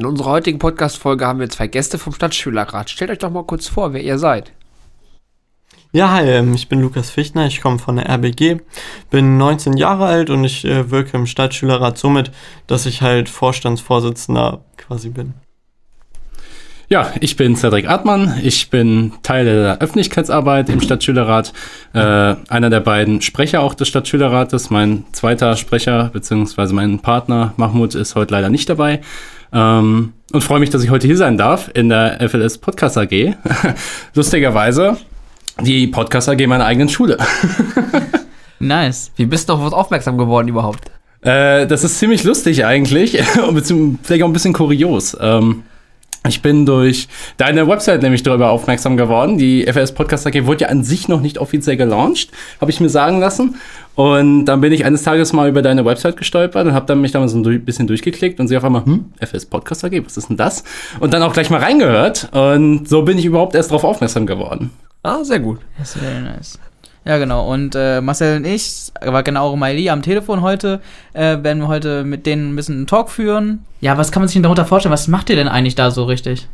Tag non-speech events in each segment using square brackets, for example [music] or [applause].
In unserer heutigen Podcast-Folge haben wir zwei Gäste vom Stadtschülerrat. Stellt euch doch mal kurz vor, wer ihr seid. Ja, hi, ähm, ich bin Lukas Fichtner, ich komme von der RBG, bin 19 Jahre alt und ich äh, wirke im Stadtschülerrat somit, dass ich halt Vorstandsvorsitzender quasi bin. Ja, ich bin Cedric Artmann. Ich bin Teil der Öffentlichkeitsarbeit im Stadtschülerrat. Äh, einer der beiden Sprecher auch des Stadtschülerrates. Mein zweiter Sprecher beziehungsweise mein Partner Mahmoud ist heute leider nicht dabei. Ähm, und freue mich, dass ich heute hier sein darf in der FLS Podcast AG. [laughs] Lustigerweise die Podcast AG meiner eigenen Schule. [laughs] nice. Wie bist du auf was aufmerksam geworden überhaupt? Äh, das ist ziemlich lustig eigentlich [laughs] und vielleicht auch ein bisschen kurios. Ähm, ich bin durch deine Website nämlich darüber aufmerksam geworden. Die FS Podcast AG wurde ja an sich noch nicht offiziell gelauncht, habe ich mir sagen lassen. Und dann bin ich eines Tages mal über deine Website gestolpert und habe dann mich da mal so ein bisschen durchgeklickt und sehe auf einmal, hm, FS Podcast AG, was ist denn das? Und dann auch gleich mal reingehört. Und so bin ich überhaupt erst darauf aufmerksam geworden. Ah, sehr gut. Das ist very nice. Ja, genau. Und äh, Marcel und ich, aber genau Maili am Telefon heute, äh, werden wir heute mit denen ein bisschen einen Talk führen. Ja, was kann man sich denn darunter vorstellen? Was macht ihr denn eigentlich da so richtig?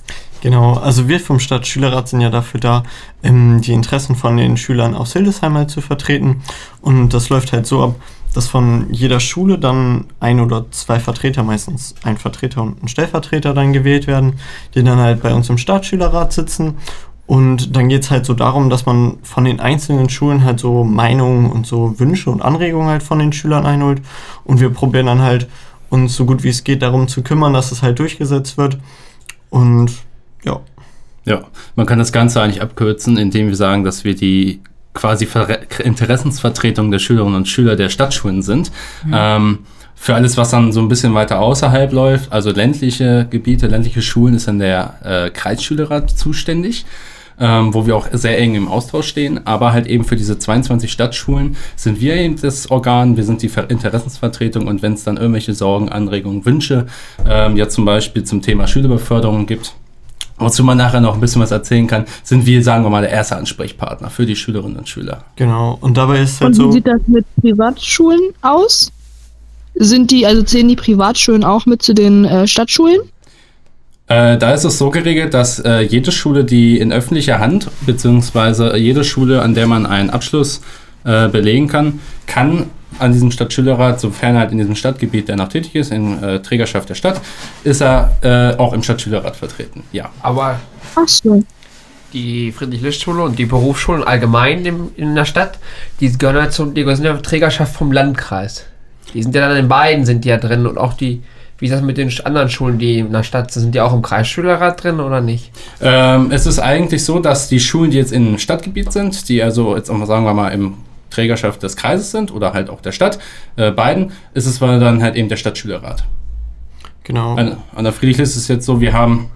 Genau, also wir vom Stadtschülerrat sind ja dafür da, ähm, die Interessen von den Schülern aus Hildesheim halt zu vertreten. Und das läuft halt so ab, dass von jeder Schule dann ein oder zwei Vertreter, meistens ein Vertreter und ein Stellvertreter dann gewählt werden, die dann halt bei uns im Stadtschülerrat sitzen und dann geht es halt so darum, dass man von den einzelnen Schulen halt so Meinungen und so Wünsche und Anregungen halt von den Schülern einholt. Und wir probieren dann halt uns so gut wie es geht darum zu kümmern, dass es halt durchgesetzt wird. Und ja. Ja, man kann das Ganze eigentlich abkürzen, indem wir sagen, dass wir die quasi Ver Interessensvertretung der Schülerinnen und Schüler der Stadtschulen sind. Mhm. Ähm, für alles, was dann so ein bisschen weiter außerhalb läuft, also ländliche Gebiete, ländliche Schulen, ist dann der äh, Kreisschülerrat zuständig ähm, wo wir auch sehr eng im Austausch stehen. Aber halt eben für diese 22 Stadtschulen sind wir eben das Organ, wir sind die Interessensvertretung und wenn es dann irgendwelche Sorgen, Anregungen, Wünsche, ähm, ja zum Beispiel zum Thema Schülerbeförderung gibt, wozu man nachher noch ein bisschen was erzählen kann, sind wir, sagen wir mal, der erste Ansprechpartner für die Schülerinnen und Schüler. Genau, und dabei ist halt und wie so. Wie sieht das mit Privatschulen aus? Sind die, also zählen die Privatschulen auch mit zu den äh, Stadtschulen? Äh, da ist es so geregelt, dass äh, jede Schule, die in öffentlicher Hand, beziehungsweise jede Schule, an der man einen Abschluss äh, belegen kann, kann an diesem Stadtschülerrat, sofern er halt in diesem Stadtgebiet, der noch tätig ist, in äh, Trägerschaft der Stadt, ist er äh, auch im Stadtschülerrat vertreten. Ja. Aber Ach so. die Friedrich-List-Schule und die Berufsschulen allgemein in, in der Stadt, die gehören ja zur die sind ja Trägerschaft vom Landkreis. Die sind ja dann in beiden sind die ja drin und auch die wie ist das mit den anderen Schulen, die in der Stadt sind? Sind die auch im Kreisschülerrat drin oder nicht? Ähm, es ist eigentlich so, dass die Schulen, die jetzt im Stadtgebiet sind, die also jetzt auch mal sagen wir mal im Trägerschaft des Kreises sind oder halt auch der Stadt, äh, beiden, ist es dann halt eben der Stadtschülerrat. Genau. An, an der Friedrichlist ist es jetzt so, wir haben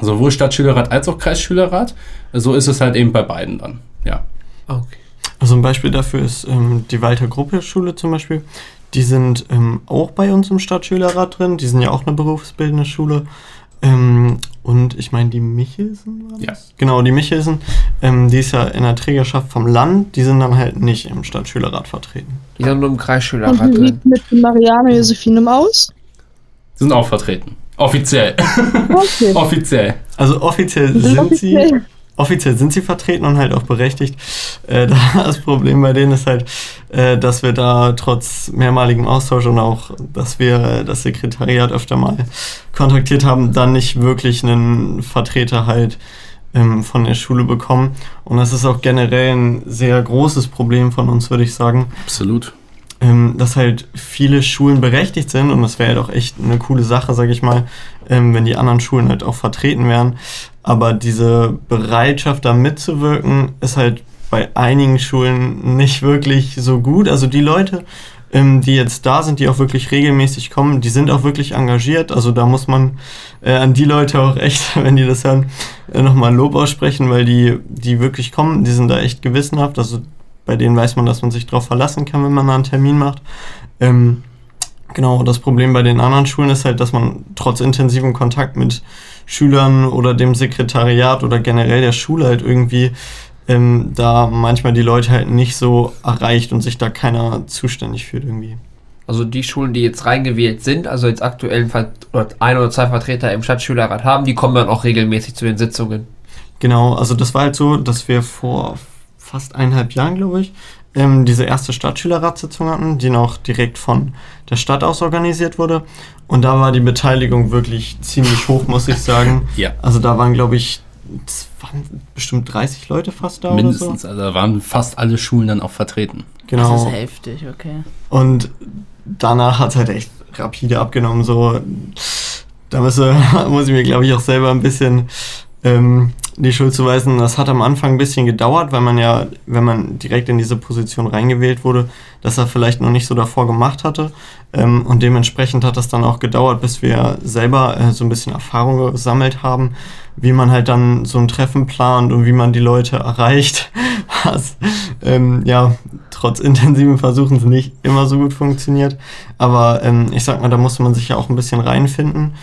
sowohl Stadtschülerrat als auch Kreisschülerrat. So ist es halt eben bei beiden dann, ja. Okay. Also ein Beispiel dafür ist ähm, die Walter Gruppe Schule zum Beispiel. Die sind ähm, auch bei uns im Stadtschülerrat drin. Die sind ja auch eine berufsbildende Schule. Ähm, und ich meine, die Michelsen war das? Ja. Genau, die Michelsen, ähm, die ist ja in der Trägerschaft vom Land, die sind dann halt nicht im Stadtschülerrat vertreten. Die sind nur im Und Kreisschülerrat wie drin. sieht mit Marianne Josephinem aus? Sind auch vertreten. Offiziell. Okay. [laughs] Offiziell. Also offiziell Die sind sie, offiziell. sind sie vertreten und halt auch berechtigt. Äh, [laughs] das Problem bei denen ist halt, äh, dass wir da trotz mehrmaligem Austausch und auch, dass wir das Sekretariat öfter mal kontaktiert haben, dann nicht wirklich einen Vertreter halt ähm, von der Schule bekommen. Und das ist auch generell ein sehr großes Problem von uns, würde ich sagen. Absolut. ähm, dass halt viele Schulen berechtigt sind und das wäre halt auch echt eine coole Sache, sage ich mal, ähm, wenn die anderen Schulen halt auch vertreten wären. Aber diese Bereitschaft, da mitzuwirken, ist halt bei einigen Schulen nicht wirklich so gut. Also die Leute, ähm, die jetzt da sind, die auch wirklich regelmäßig kommen, die sind auch wirklich engagiert. Also da muss man äh, an die Leute auch echt, [laughs] wenn die das hören, äh, nochmal Lob aussprechen, weil die, die wirklich kommen, die sind da echt gewissenhaft. Also bei denen weiß man, dass man sich darauf verlassen kann, wenn man mal einen Termin macht. Ähm, genau, das Problem bei den anderen Schulen ist halt, dass man trotz intensivem Kontakt mit Schülern oder dem Sekretariat oder generell der Schule halt irgendwie ähm, da manchmal die Leute halt nicht so erreicht und sich da keiner zuständig fühlt irgendwie. Also die Schulen, die jetzt reingewählt sind, also jetzt aktuell ein oder zwei Vertreter im Stadtschülerrat haben, die kommen dann auch regelmäßig zu den Sitzungen. Genau, also das war halt so, dass wir vor fast eineinhalb Jahren, glaube ich, ähm, diese erste Stadtschülerratssitzung hatten, die noch direkt von der Stadt aus organisiert wurde. Und da war die Beteiligung wirklich ziemlich hoch, muss ich sagen. [laughs] Ja. Also da waren, glaube ich, waren bestimmt 30 Leute fast da Mindestens. oder Also da waren fast alle Schulen dann auch vertreten. so. Genau. Das ist heftig, okay. Und danach hat es halt echt rapide abgenommen. So, da müsse, [laughs] muss ich mir, glaube ich, auch selber ein bisschen ähm, die Schuld zuweisen. Das hat am Anfang ein bisschen gedauert, weil man ja, wenn man direkt in diese Position reingewählt wurde, das er vielleicht noch nicht so davor gemacht hatte. Ähm, und dementsprechend hat das dann auch gedauert, bis wir selber äh, so ein bisschen Erfahrung gesammelt haben, wie man halt dann so ein Treffen plant und wie man die Leute [laughs] erreicht. Was, ähm, ja, trotz intensiven Versuchens nicht immer so gut funktioniert. Aber ähm, ich sag mal, da musste man sich ja auch ein bisschen reinfinden.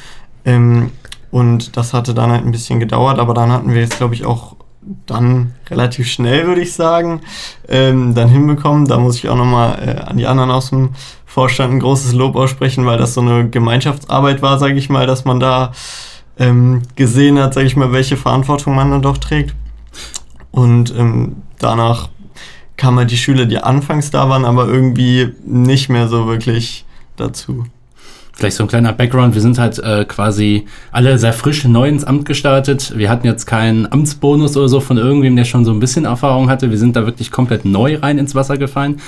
Ähm, und das hatte dann halt ein bisschen gedauert, aber dann hatten wir jetzt, glaube ich, auch dann relativ schnell, würde ich sagen, ähm, dann hinbekommen. Da muss ich auch nochmal äh, an die anderen aus dem Vorstand ein großes Lob aussprechen, weil das so eine Gemeinschaftsarbeit war, sage ich mal, dass man da ähm, gesehen hat, sage ich mal, welche Verantwortung man dann doch trägt. Und ähm, danach kamen halt die Schüler, die anfangs da waren, aber irgendwie nicht mehr so wirklich dazu. Vielleicht so ein kleiner Background. Wir sind halt äh, quasi alle sehr frisch neu ins Amt gestartet. Wir hatten jetzt keinen Amtsbonus oder so von irgendwem, der schon so ein bisschen Erfahrung hatte. Wir sind da wirklich komplett neu rein ins Wasser gefallen.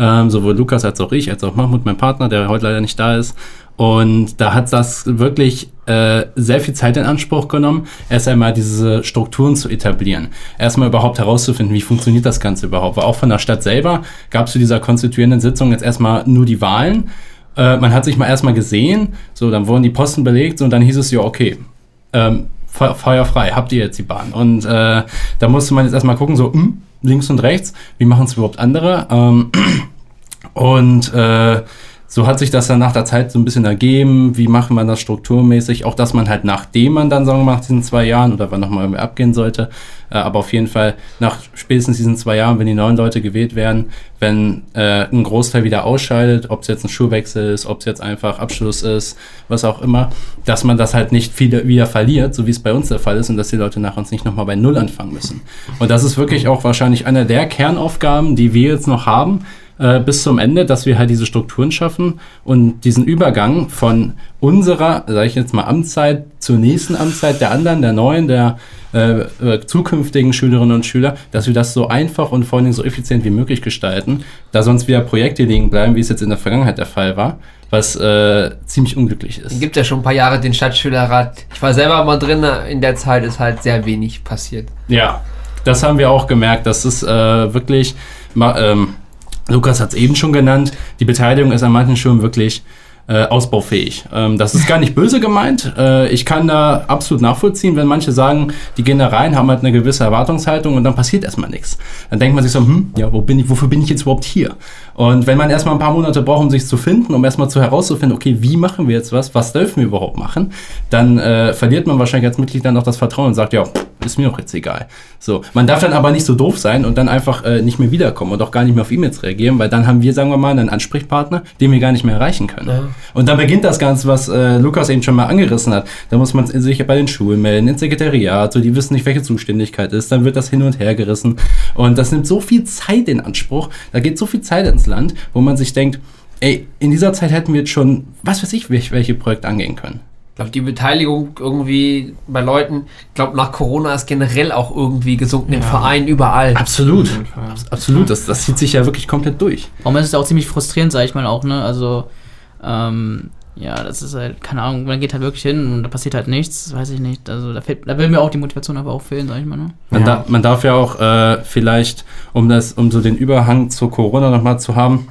Ähm, sowohl Lukas als auch ich, als auch Mahmoud, mein Partner, der heute leider nicht da ist. Und da hat das wirklich äh, sehr viel Zeit in Anspruch genommen, erst einmal diese Strukturen zu etablieren. Erstmal überhaupt herauszufinden, wie funktioniert das Ganze überhaupt. Weil auch von der Stadt selber gab es zu dieser konstituierenden Sitzung jetzt erstmal nur die Wahlen. Äh, man hat sich mal erstmal gesehen, so, dann wurden die Posten belegt so, und dann hieß es ja, okay, ähm, Fe- Feuer frei, habt ihr jetzt die Bahn. Und äh, da musste man jetzt erstmal gucken, so, hm, links und rechts, wie machen es überhaupt andere? Ähm, [clears throat] und äh, so hat sich das dann nach der Zeit so ein bisschen ergeben, wie macht man das strukturmäßig, auch dass man halt nachdem man dann, sagen wir mal, nach diesen zwei Jahren oder wann nochmal irgendwie abgehen sollte, äh, aber auf jeden Fall nach spätestens diesen zwei Jahren, wenn die neuen Leute gewählt werden, wenn äh, ein Großteil wieder ausscheidet, ob es jetzt ein Schulwechsel ist, ob es jetzt einfach Abschluss ist, was auch immer, dass man das halt nicht viele wieder verliert, so wie es bei uns der Fall ist und dass die Leute nach uns nicht nochmal bei Null anfangen müssen. Und das ist wirklich auch wahrscheinlich eine der Kernaufgaben, die wir jetzt noch haben, äh, bis zum Ende, dass wir halt diese Strukturen schaffen und diesen Übergang von unserer, sage ich jetzt mal, Amtszeit zur nächsten Amtszeit der anderen, der neuen, der äh, äh, zukünftigen Schülerinnen und Schüler, dass wir das so einfach und vor allen Dingen so effizient wie möglich gestalten, da sonst wieder Projekte liegen bleiben, wie es jetzt in der Vergangenheit der Fall war, was äh, ziemlich unglücklich ist. Es gibt ja schon ein paar Jahre den Stadtschülerrat. Ich war selber mal drin, in der Zeit ist halt sehr wenig passiert. Ja, das haben wir auch gemerkt. Das ist äh, wirklich, ähm, Lukas hat es eben schon genannt, die Beteiligung ist an manchen Schulen wirklich äh, ausbaufähig. Ähm, das ist gar nicht böse gemeint. Äh, ich kann da absolut nachvollziehen, wenn manche sagen, die gehen da rein, haben halt eine gewisse Erwartungshaltung und dann passiert erstmal nichts. Dann denkt man sich so, hm, ja, wo bin ich, wofür bin ich jetzt überhaupt hier? Und wenn man erstmal ein paar Monate braucht, um sich zu finden, um erstmal zu herauszufinden, okay, wie machen wir jetzt was, was dürfen wir überhaupt machen, dann äh, verliert man wahrscheinlich als Mitglied dann auch das Vertrauen und sagt, ja, ist mir doch jetzt egal. So, man darf dann aber nicht so doof sein und dann einfach äh, nicht mehr wiederkommen und auch gar nicht mehr auf E-Mails reagieren, weil dann haben wir, sagen wir mal, einen Ansprechpartner, den wir gar nicht mehr erreichen können. Ja. Und dann beginnt das Ganze, was äh, Lukas eben schon mal angerissen hat. Da muss man sich bei den Schulen melden, ins Sekretariat, so die wissen nicht, welche Zuständigkeit ist. Dann wird das hin und her gerissen. Und das nimmt so viel Zeit in Anspruch. Da geht so viel Zeit ins Land, wo man sich denkt, ey, in dieser Zeit hätten wir jetzt schon, was weiß ich, welche, welche Projekte angehen können. Ich glaube, die Beteiligung irgendwie bei Leuten, ich glaube, nach Corona ist generell auch irgendwie gesunken, im Verein überall. Absolut. Abs- Absolut. Das, das zieht sich ja wirklich komplett durch. Warum ist es auch ziemlich frustrierend, sag ich mal auch, ne? Also, ähm, ja, das ist halt, keine Ahnung, man geht halt wirklich hin und da passiert halt nichts, weiß ich nicht. Also da fehlt, da will mir auch die Motivation aber auch fehlen, sag ich mal, ne? Man, Ja. da, man darf ja auch äh, vielleicht, um das, um so den Überhang zu Corona nochmal zu haben,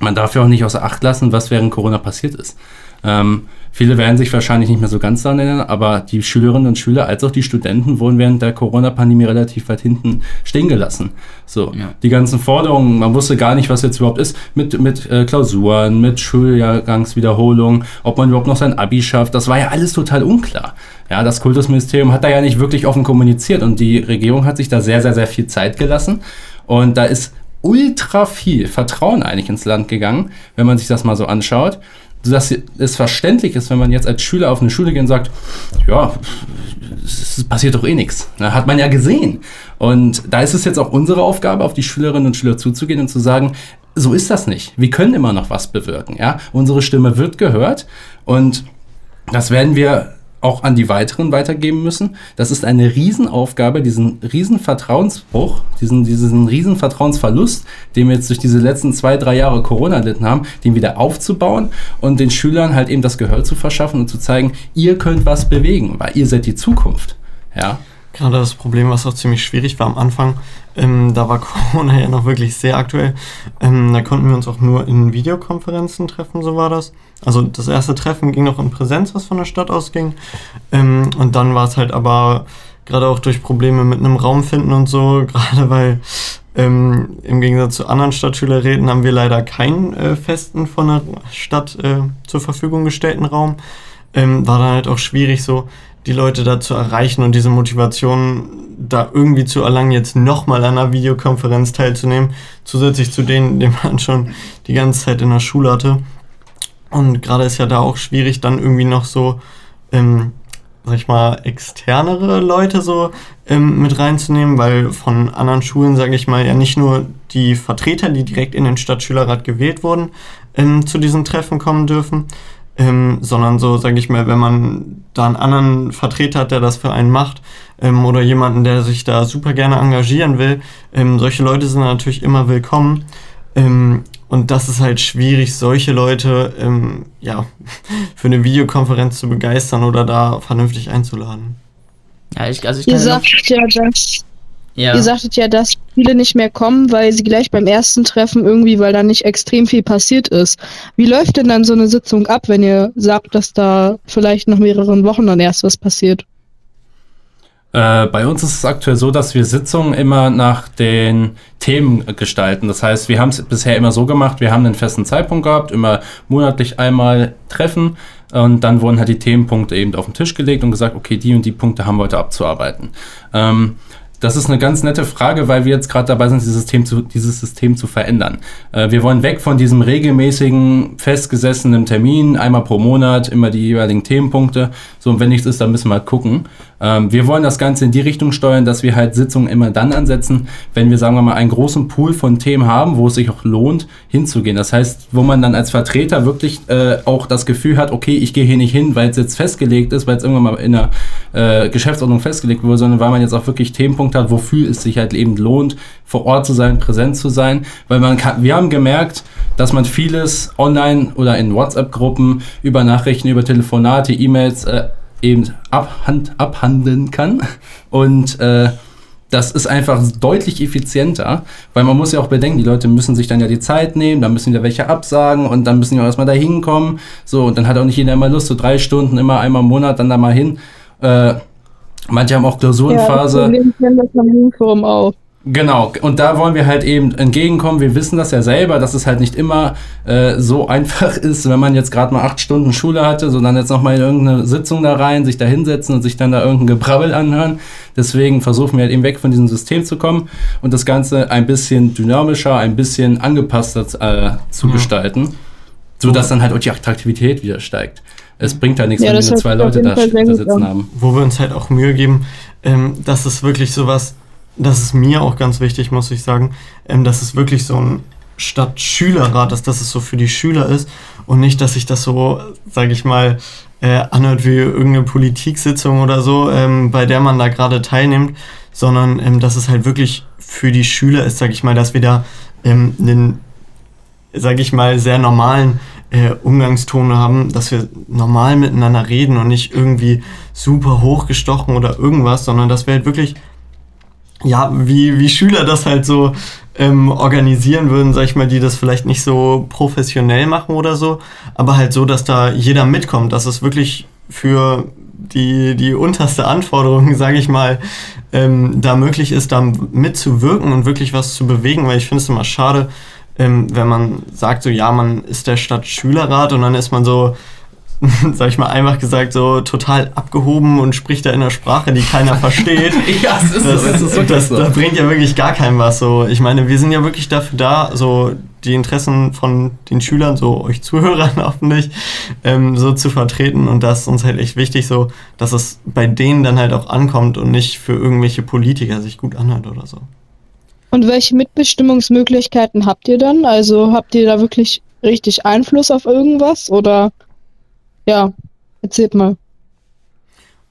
man darf ja auch nicht außer Acht lassen, was während Corona passiert ist. Ähm, viele werden sich wahrscheinlich nicht mehr so ganz daran erinnern, aber die Schülerinnen und Schüler als auch die Studenten wurden während der Corona-Pandemie relativ weit hinten stehen gelassen. So, Ja. die ganzen Forderungen, man wusste gar nicht, was jetzt überhaupt ist, mit, mit äh, Klausuren, mit Schuljahrgangswiederholung, ob man überhaupt noch sein Abi schafft, das war ja alles total unklar. Ja, das Kultusministerium hat da ja nicht wirklich offen kommuniziert und die Regierung hat sich da sehr, sehr, sehr viel Zeit gelassen und da ist ultra viel Vertrauen eigentlich ins Land gegangen, wenn man sich das mal so anschaut sodass es verständlich ist, wenn man jetzt als Schüler auf eine Schule geht und sagt, ja, es passiert doch eh nichts. Hat man ja gesehen. Und da ist es jetzt auch unsere Aufgabe, auf die Schülerinnen und Schüler zuzugehen und zu sagen, so ist das nicht. Wir können immer noch was bewirken. Ja? Unsere Stimme wird gehört und das werden wir auch an die weiteren weitergeben müssen. Das ist eine Riesenaufgabe, diesen riesen Vertrauensbruch, diesen, diesen riesen den wir jetzt durch diese letzten zwei, drei Jahre Corona erlitten haben, den wieder aufzubauen und den Schülern halt eben das Gehör zu verschaffen und zu zeigen, ihr könnt was bewegen, weil ihr seid die Zukunft. Ja. Gerade das Problem, was auch ziemlich schwierig war am Anfang, ähm, da war [laughs] Corona ja noch wirklich sehr aktuell. Ähm, da konnten wir uns auch nur in Videokonferenzen treffen, so war das. Also das erste Treffen ging noch in Präsenz, was von der Stadt ausging. Ähm, und dann war es halt aber gerade auch durch Probleme mit einem Raum finden und so, [laughs] gerade weil ähm, im Gegensatz zu anderen Stadtschülerräten haben wir leider keinen äh, festen von der Stadt äh, zur Verfügung gestellten Raum. Ähm, war dann halt auch schwierig so die Leute da zu erreichen und diese Motivation da irgendwie zu erlangen, jetzt nochmal an einer Videokonferenz teilzunehmen, zusätzlich zu denen, die man schon die ganze Zeit in der Schule hatte. Und gerade ist ja da auch schwierig, dann irgendwie noch so, ähm, sag ich mal, externere Leute so ähm, mit reinzunehmen, weil von anderen Schulen, sage ich mal, ja nicht nur die Vertreter, die direkt in den Stadtschülerrat gewählt wurden, ähm, zu diesen Treffen kommen dürfen, ähm, sondern so, sage ich mal, wenn man da einen anderen Vertreter hat, der das für einen macht, ähm, oder jemanden, der sich da super gerne engagieren will, ähm, solche Leute sind natürlich immer willkommen. Ähm, und das ist halt schwierig, solche Leute ähm, ja, [laughs] für eine Videokonferenz zu begeistern oder da vernünftig einzuladen. Ja, ich, also ich Ihr sagt ja, dass ja. Ihr sagtet ja, dass viele nicht mehr kommen, weil sie gleich beim ersten Treffen irgendwie, weil da nicht extrem viel passiert ist. Wie läuft denn dann so eine Sitzung ab, wenn ihr sagt, dass da vielleicht nach mehreren Wochen dann erst was passiert? Äh, bei uns ist es aktuell so, dass wir Sitzungen immer nach den Themen gestalten. Das heißt, wir haben es bisher immer so gemacht, wir haben einen festen Zeitpunkt gehabt, immer monatlich einmal treffen und dann wurden halt die Themenpunkte eben auf den Tisch gelegt und gesagt, okay, die und die Punkte haben wir heute abzuarbeiten. Ähm, das ist eine ganz nette Frage, weil wir jetzt gerade dabei sind, dieses System zu, dieses System zu verändern. Äh, wir wollen weg von diesem regelmäßigen, festgesessenen Termin, einmal pro Monat, immer die jeweiligen Themenpunkte. So, und wenn nichts ist, dann müssen wir halt gucken. Ähm, wir wollen das Ganze in die Richtung steuern, dass wir halt Sitzungen immer dann ansetzen, wenn wir, sagen wir mal, einen großen Pool von Themen haben, wo es sich auch lohnt, hinzugehen. Das heißt, wo man dann als Vertreter wirklich äh, auch das Gefühl hat, okay, ich gehe hier nicht hin, weil es jetzt festgelegt ist, weil es irgendwann mal in der äh, Geschäftsordnung festgelegt wurde, sondern weil man jetzt auch wirklich Themenpunkte hat, wofür es sich halt eben lohnt, vor Ort zu sein, präsent zu sein. Weil man kann, wir haben gemerkt, dass man vieles online oder in WhatsApp-Gruppen über Nachrichten, über Telefonate, E-Mails äh, eben abhand, abhandeln kann. Und äh, das ist einfach deutlich effizienter, weil man muss ja auch bedenken, die Leute müssen sich dann ja die Zeit nehmen, dann müssen wieder welche absagen und dann müssen die auch erstmal da hinkommen. So, und dann hat auch nicht jeder immer Lust, so drei Stunden immer einmal im Monat dann da mal hin. Äh, manche haben auch Klausurenphase. Ja, das kennen das am Forum auch. Genau, und da wollen wir halt eben entgegenkommen. Wir wissen das ja selber, dass es halt nicht immer äh, so [laughs] einfach ist, wenn man jetzt gerade mal acht Stunden Schule hatte, sondern jetzt nochmal in irgendeine Sitzung da rein, sich da hinsetzen und sich dann da irgendein Gebrabbel anhören. Deswegen versuchen wir halt eben weg von diesem System zu kommen und das Ganze ein bisschen dynamischer, ein bisschen angepasster äh, zu ja. gestalten, sodass dann halt auch die Attraktivität wieder steigt. Es bringt halt nichts, ja, wenn wir nur zwei Leute da, da sitzen haben. Wo wir uns halt auch Mühe geben, ähm, dass es wirklich sowas das ist mir auch ganz wichtig, muss ich sagen, ähm, dass es wirklich so ein Stadtschülerrat ist, dass es so für die Schüler ist und nicht, dass sich das so, sage ich mal, äh, anhört wie irgendeine Politiksitzung oder so, ähm, bei der man da gerade teilnimmt, sondern ähm, dass es halt wirklich für die Schüler ist, sage ich mal, dass wir da ähm, einen, sage ich mal, sehr normalen äh, Umgangston haben, dass wir normal miteinander reden und nicht irgendwie super hochgestochen oder irgendwas, sondern dass wir halt wirklich ja, wie, wie Schüler das halt so ähm, organisieren würden, sag ich mal, die das vielleicht nicht so professionell machen oder so, aber halt so, dass da jeder mitkommt, dass es wirklich für die, die unterste Anforderung, [laughs] sage ich mal, ähm, da möglich ist, da mitzuwirken und wirklich was zu bewegen, weil ich finde es immer schade, ähm, wenn man sagt so, ja, man ist der Stadtschülerrat und dann ist man so, [laughs] sag ich mal, einfach gesagt, so total abgehoben und spricht da in einer Sprache, die keiner [laughs] versteht. ja, das ist das, so. Das, ist das, so. das bringt ja wirklich gar keinem was. So, ich meine, wir sind ja wirklich dafür da, so die Interessen von den Schülern, so euch Zuhörern [laughs] hoffentlich, ähm, so zu vertreten. Und das ist uns halt echt wichtig, so, dass es bei denen dann halt auch ankommt und nicht für irgendwelche Politiker sich gut anhört oder so. Und welche Mitbestimmungsmöglichkeiten habt ihr dann? Also habt ihr da wirklich richtig Einfluss auf irgendwas oder ja, erzählt mal.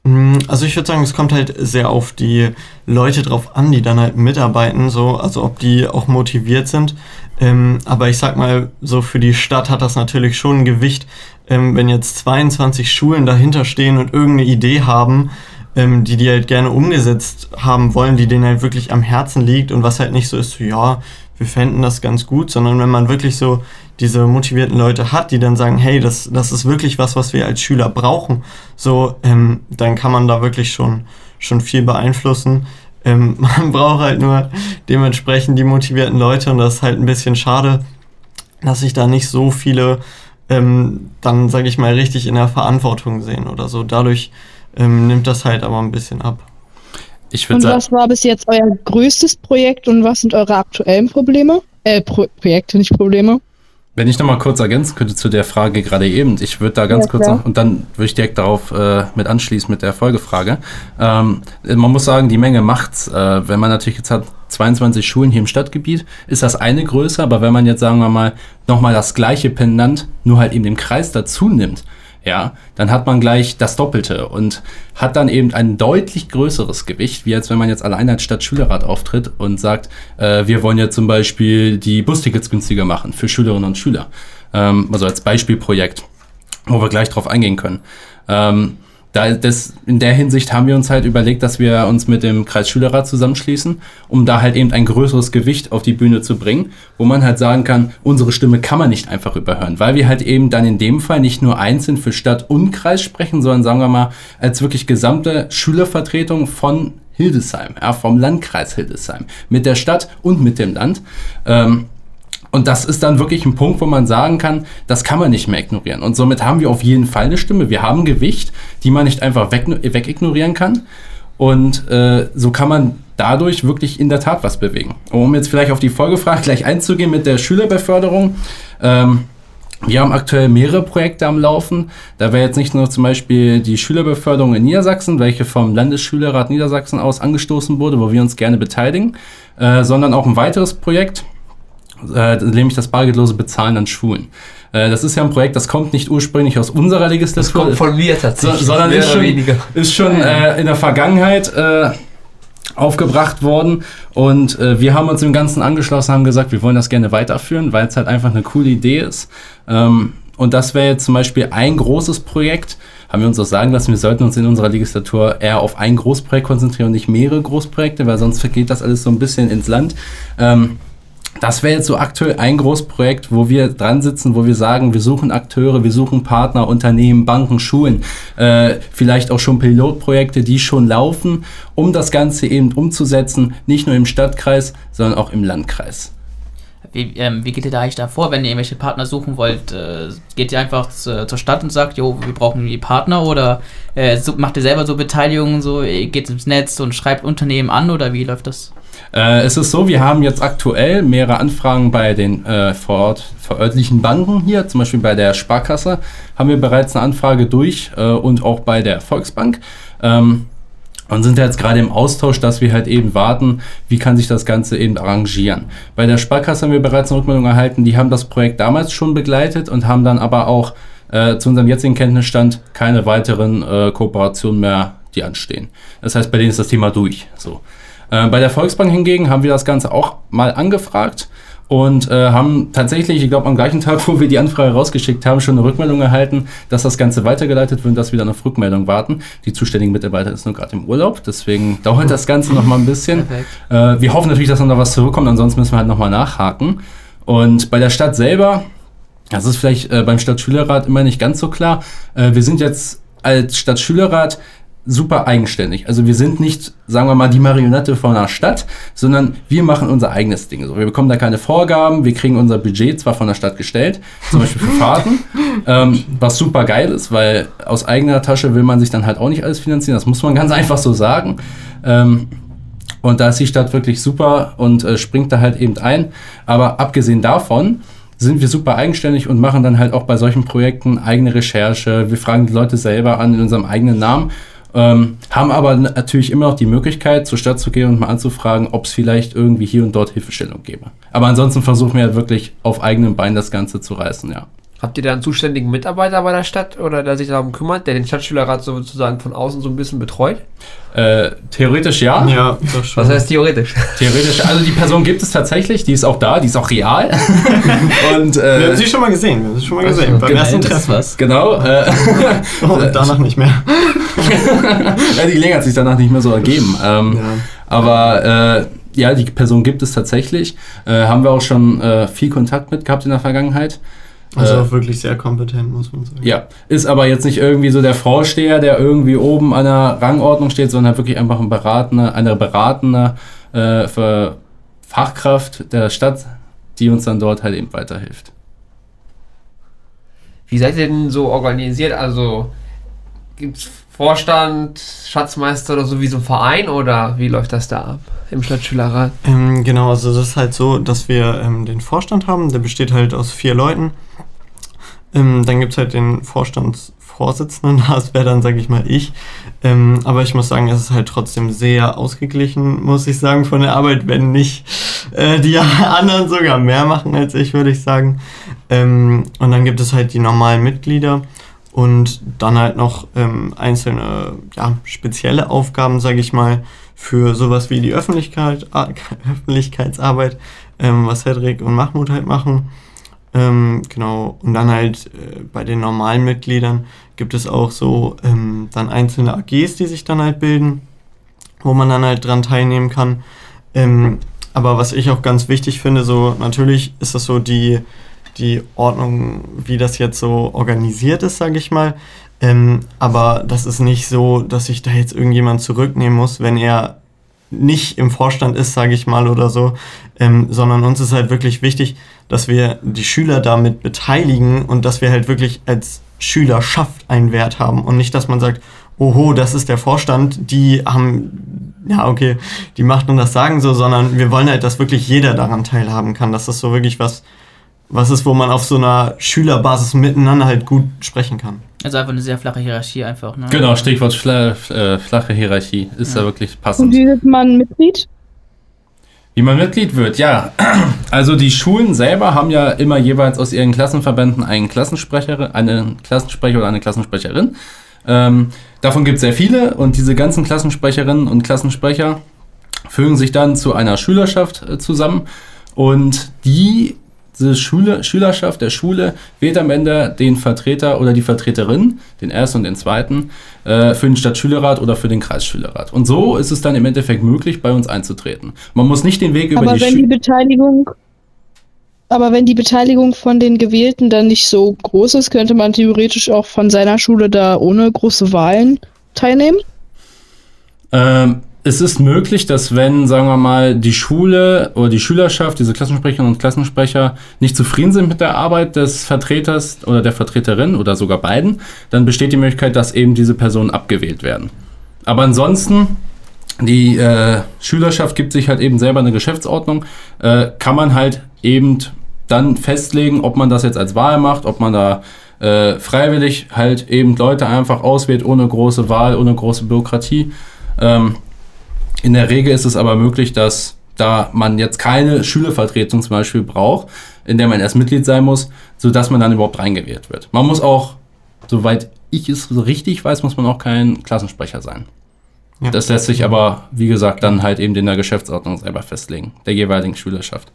Mm, also ich würde sagen, es kommt halt sehr auf die Leute drauf an, die dann halt mitarbeiten, so, also ob die auch motiviert sind. Ähm, aber ich sag mal, so für die Stadt hat das natürlich schon ein Gewicht, ähm, wenn jetzt 22 Schulen dahinter stehen und irgendeine Idee haben, ähm, die die halt gerne umgesetzt haben wollen, die denen halt wirklich am Herzen liegt und was halt nicht so ist, so, ja, wir fänden das ganz gut, sondern wenn man wirklich so diese motivierten Leute hat, die dann sagen, hey, das, das ist wirklich was, was wir als Schüler brauchen, so, ähm, dann kann man da wirklich schon, schon viel beeinflussen. Ähm, [laughs] man braucht halt nur dementsprechend die motivierten Leute und das ist halt ein bisschen schade, dass sich da nicht so viele ähm, dann, sage ich mal, richtig in der Verantwortung sehen oder so. Dadurch ähm, nimmt das halt aber ein bisschen ab. Ich und was war bis jetzt euer größtes Projekt und was sind eure aktuellen Probleme? Äh, Pro Projekte, nicht Probleme. Wenn ich nochmal kurz ergänzen könnte zu der Frage gerade eben, ich würde da ganz ja, kurz noch, und dann würde ich direkt darauf äh, mit anschließen mit der Folgefrage. Ähm, man muss sagen, die Menge macht's. Äh, wenn man natürlich jetzt hat 22 Schulen hier im Stadtgebiet, ist das eine Größe, aber wenn man jetzt, sagen wir mal, nochmal das gleiche Pendant, nur halt eben den Kreis dazu nimmt, ja, dann hat man gleich das Doppelte und hat dann eben ein deutlich größeres Gewicht, wie als wenn man jetzt alleine als Stadtschülerrat auftritt und sagt, äh, wir wollen ja zum Beispiel die Bustickets günstiger machen für Schülerinnen und Schüler. Ähm, also als Beispielprojekt, wo wir gleich drauf eingehen können. Ähm, da das, in der Hinsicht haben wir uns halt überlegt, dass wir uns mit dem Kreisschülerrat zusammenschließen, um da halt eben ein größeres Gewicht auf die Bühne zu bringen, wo man halt sagen kann, unsere Stimme kann man nicht einfach überhören, weil wir halt eben dann in dem Fall nicht nur einzeln für Stadt und Kreis sprechen, sondern sagen wir mal als wirklich gesamte Schülervertretung von Hildesheim, ja, vom Landkreis Hildesheim, mit der Stadt und mit dem Land. Ähm, und das ist dann wirklich ein Punkt, wo man sagen kann, das kann man nicht mehr ignorieren. Und somit haben wir auf jeden Fall eine Stimme. Wir haben Gewicht, die man nicht einfach weg, wegignorieren kann. Und äh, so kann man dadurch wirklich in der Tat was bewegen. Um jetzt vielleicht auf die Folgefrage gleich einzugehen mit der Schülerbeförderung. Ähm, wir haben aktuell mehrere Projekte am Laufen. Da wäre jetzt nicht nur zum Beispiel die Schülerbeförderung in Niedersachsen, welche vom Landesschülerrat Niedersachsen aus angestoßen wurde, wo wir uns gerne beteiligen, äh, sondern auch ein weiteres Projekt, äh, nämlich das bargeldlose Bezahlen an Schulen. Äh, das ist ja ein Projekt, das kommt nicht ursprünglich aus unserer Legislatur. Das kommt von mir tatsächlich. So, sondern ist schon, ist schon äh, in der Vergangenheit äh, aufgebracht worden und äh, wir haben uns dem Ganzen angeschlossen, haben gesagt, wir wollen das gerne weiterführen, weil es halt einfach eine coole Idee ist. Ähm, und das wäre jetzt zum Beispiel ein großes Projekt, haben wir uns auch sagen lassen, wir sollten uns in unserer Legislatur eher auf ein Großprojekt konzentrieren und nicht mehrere Großprojekte, weil sonst vergeht das alles so ein bisschen ins Land. Ähm, das wäre jetzt so aktuell ein Großprojekt, wo wir dran sitzen, wo wir sagen, wir suchen Akteure, wir suchen Partner, Unternehmen, Banken, Schulen, äh, vielleicht auch schon Pilotprojekte, die schon laufen, um das Ganze eben umzusetzen, nicht nur im Stadtkreis, sondern auch im Landkreis. Wie, ähm, wie geht ihr da eigentlich da vor, wenn ihr irgendwelche Partner suchen wollt? Äh, geht ihr einfach zu, zur Stadt und sagt, jo, wir brauchen die Partner oder äh, macht ihr selber so Beteiligungen, so, geht ins Netz und schreibt Unternehmen an oder wie läuft das? Äh, es ist so, wir haben jetzt aktuell mehrere Anfragen bei den äh, vor Ort verörtlichen Banken hier, zum Beispiel bei der Sparkasse haben wir bereits eine Anfrage durch äh, und auch bei der Volksbank. Ähm, und sind jetzt gerade im Austausch, dass wir halt eben warten, wie kann sich das Ganze eben arrangieren. Bei der Sparkasse haben wir bereits eine Rückmeldung erhalten, die haben das Projekt damals schon begleitet und haben dann aber auch äh, zu unserem jetzigen Kenntnisstand keine weiteren äh, Kooperationen mehr, die anstehen. Das heißt, bei denen ist das Thema durch. So. Äh, bei der Volksbank hingegen haben wir das Ganze auch mal angefragt und äh, haben tatsächlich, ich glaube am gleichen Tag, [laughs] wo wir die Anfrage rausgeschickt haben, schon eine Rückmeldung erhalten, dass das Ganze weitergeleitet wird und dass wir dann auf Rückmeldung warten. Die zuständigen Mitarbeiter ist nur gerade im Urlaub, deswegen [laughs] dauert das Ganze noch mal ein bisschen. Äh, wir hoffen natürlich, dass da was zurückkommt, ansonsten müssen wir halt noch mal nachhaken. Und bei der Stadt selber, das ist vielleicht äh, beim Stadtschülerrat immer nicht ganz so klar. Äh, wir sind jetzt als Stadtschülerrat super eigenständig. Also wir sind nicht, sagen wir mal, die Marionette von einer Stadt, sondern wir machen unser eigenes Ding. So, wir bekommen da keine Vorgaben, wir kriegen unser Budget zwar von der Stadt gestellt, zum Beispiel für [laughs] Fahrten, ähm, was super geil ist, weil aus eigener Tasche will man sich dann halt auch nicht alles finanzieren, das muss man ganz einfach so sagen. Ähm, und da ist die Stadt wirklich super und äh, springt da halt eben ein. Aber abgesehen davon, sind wir super eigenständig und machen dann halt auch bei solchen Projekten eigene Recherche. Wir fragen die Leute selber an in unserem eigenen Namen ähm, haben aber natürlich immer noch die Möglichkeit, zur Stadt zu gehen und mal anzufragen, ob es vielleicht irgendwie hier und dort Hilfestellung gäbe. Aber ansonsten versuchen wir halt wirklich auf eigenem Bein das Ganze zu reißen, ja. Habt ihr da einen zuständigen Mitarbeiter bei der Stadt oder der sich darum kümmert, der den Stadtschülerrat sozusagen von außen so ein bisschen betreut? Äh, theoretisch ja. Ja, das schon. Was heißt theoretisch? Theoretisch, also die Person gibt es tatsächlich, die ist auch da, die ist auch real. [laughs] und, äh, wir haben sie schon mal gesehen, wir haben sie schon mal gesehen, beim ersten Treffen. Was. Genau. Äh, [laughs] und danach nicht mehr. [laughs] ja, die Gelegenheit hat sich danach nicht mehr so ergeben. Ähm, ja. Aber äh, ja, die Person gibt es tatsächlich. Äh, haben wir auch schon äh, viel Kontakt mit gehabt in der Vergangenheit. Also äh, auch wirklich sehr kompetent, muss man sagen. Ja, ist aber jetzt nicht irgendwie so der Vorsteher, der irgendwie oben an der Rangordnung steht, sondern wirklich einfach ein beratender, eine beratende äh, Fachkraft der Stadt, die uns dann dort halt eben weiterhilft. Wie seid ihr denn so organisiert? Also gibt es Vorstand, Schatzmeister oder so wie so ein Verein oder wie läuft das da ab im Stadtschülerrat? Ähm, genau, also das ist halt so, dass wir ähm, den Vorstand haben, der besteht halt aus vier Leuten. Ähm, dann gibt es halt den Vorstandsvorsitzenden, [laughs] das wäre dann, sage ich mal, ich. Ähm, aber ich muss sagen, es ist halt trotzdem sehr ausgeglichen, muss ich sagen, von der Arbeit, wenn nicht äh, die [laughs] anderen sogar mehr machen als ich, würde ich sagen. Ähm, und dann gibt es halt die normalen Mitglieder und dann halt noch ähm, einzelne, ja, spezielle Aufgaben, sage ich mal, für sowas wie die Öffentlichkeit, [laughs] Öffentlichkeitsarbeit, ähm, was Cedric und Mahmoud halt machen. Ähm, genau, und dann halt äh, bei den normalen Mitgliedern gibt es auch so ähm, dann einzelne AGs, die sich dann halt bilden, wo man dann halt dran teilnehmen kann. Ähm, aber was ich auch ganz wichtig finde, so natürlich ist das so die, die Ordnung, wie das jetzt so organisiert ist, sage ich mal. Ähm, aber das ist nicht so, dass ich da jetzt irgendjemand zurücknehmen muss, wenn er nicht im Vorstand ist, sage ich mal, oder so, ähm, sondern uns ist halt wirklich wichtig, dass wir die Schüler damit beteiligen und dass wir halt wirklich als Schülerschaft einen Wert haben und nicht, dass man sagt, oho, das ist der Vorstand, die haben, ja, okay, die macht und das sagen so, sondern wir wollen halt, dass wirklich jeder daran teilhaben kann, dass das so wirklich was, was ist, wo man auf so einer Schülerbasis miteinander halt gut sprechen kann. Also einfach eine sehr flache Hierarchie einfach, ne? Genau, Stichwort fla äh, flache Hierarchie ist ja. da wirklich passend. Und wie wird man Mitglied? Wie man Mitglied wird, ja. [clears throat] Also die Schulen selber haben ja immer jeweils aus ihren Klassenverbänden einen Klassensprecher, einen Klassensprecher oder eine Klassensprecherin. Ähm, davon gibt es sehr viele und diese ganzen Klassensprecherinnen und Klassensprecher fügen sich dann zu einer Schülerschaft äh, zusammen und die diese Schule, Schülerschaft der Schule wählt am Ende den Vertreter oder die Vertreterin, den ersten und den zweiten, äh, für den Stadtschülerrat oder für den Kreisschülerrat. Und so ist es dann im Endeffekt möglich, bei uns einzutreten. Man muss nicht den Weg über aber die wenn die Beteiligung aber wenn die Beteiligung von den Gewählten dann nicht so groß ist, könnte man theoretisch auch von seiner Schule da ohne große Wahlen teilnehmen? Ähm, es ist möglich, dass wenn, sagen wir mal, die Schule oder die Schülerschaft, diese Klassensprecherinnen und Klassensprecher nicht zufrieden sind mit der Arbeit des Vertreters oder der Vertreterin oder sogar beiden, dann besteht die Möglichkeit, dass eben diese Personen abgewählt werden. Aber ansonsten, die äh, Schülerschaft gibt sich halt eben selber eine Geschäftsordnung, äh, kann man halt eben dann festlegen, ob man das jetzt als Wahl macht, ob man da äh, freiwillig halt eben Leute einfach auswählt, ohne große Wahl, ohne große Bürokratie. Ähm, in der Regel ist es aber möglich, dass da man jetzt keine Schülervertretung zum Beispiel braucht, in der man erst Mitglied sein muss, sodass man dann überhaupt reingewählt wird. Man muss auch, soweit ich es richtig weiß, muss man auch kein Klassensprecher sein. Ja. Das lässt sich aber, wie gesagt, dann halt eben in der Geschäftsordnung selber festlegen, der jeweiligen Schülerschaft.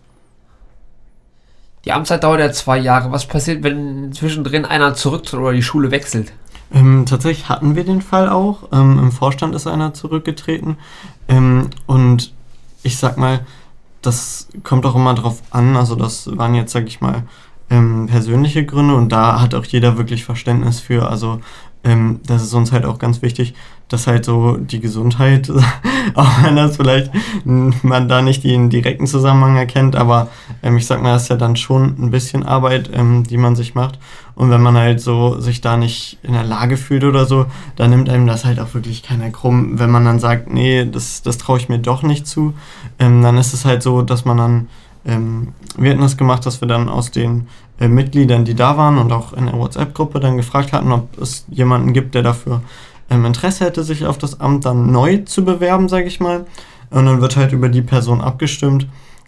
Die Amtszeit dauert ja zwei Jahre. Was passiert, wenn zwischendrin einer zurücktritt oder die Schule wechselt? Ähm, tatsächlich hatten wir den Fall auch. Ähm, Im Vorstand ist einer zurückgetreten. Ähm, und ich sag mal, das kommt auch immer drauf an. Also, das waren jetzt, sag ich mal, ähm, persönliche Gründe und da hat auch jeder wirklich Verständnis für. Also, ähm, das ist uns halt auch ganz wichtig, dass halt so die Gesundheit, [laughs] auch wenn das vielleicht man da nicht den direkten Zusammenhang erkennt, aber ähm, ich sag mal, das ist ja dann schon ein bisschen Arbeit, ähm, die man sich macht. Und wenn man halt so sich da nicht in der Lage fühlt oder so, dann nimmt einem das halt auch wirklich keiner krumm. Wenn man dann sagt, nee, das, das traue ich mir doch nicht zu, ähm, dann ist es halt so, dass man dann ähm, wir hatten das gemacht, dass wir dann aus den äh, Mitgliedern, die da waren und auch in der WhatsApp-Gruppe dann gefragt hatten, ob es jemanden gibt, der dafür ähm, Interesse hätte, sich auf das Amt dann neu zu bewerben, sage ich mal. Und dann wird halt über die Person abgestimmt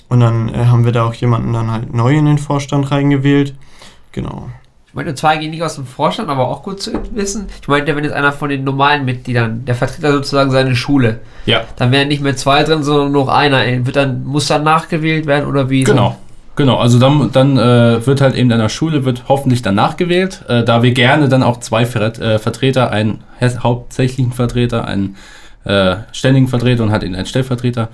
und dann äh, haben wir da auch jemanden dann halt neu in den Vorstand reingewählt. Genau. Ich meine, zwei gehen nicht aus dem Vorstand, aber auch gut zu wissen. Ich meinte, wenn jetzt einer von den normalen Mitgliedern, der vertritt da sozusagen seine Schule, ja. dann wären nicht mehr zwei drin, sondern nur noch einer. Wird dann, muss dann nachgewählt werden oder wie? Genau. Genau, also dann, dann äh, wird halt eben in der Schule wird hoffentlich dann nachgewählt, äh, da wir gerne dann auch zwei Ver äh, Vertreter, einen hauptsächlichen Vertreter, einen äh, ständigen Vertreter und halt einen Stellvertreter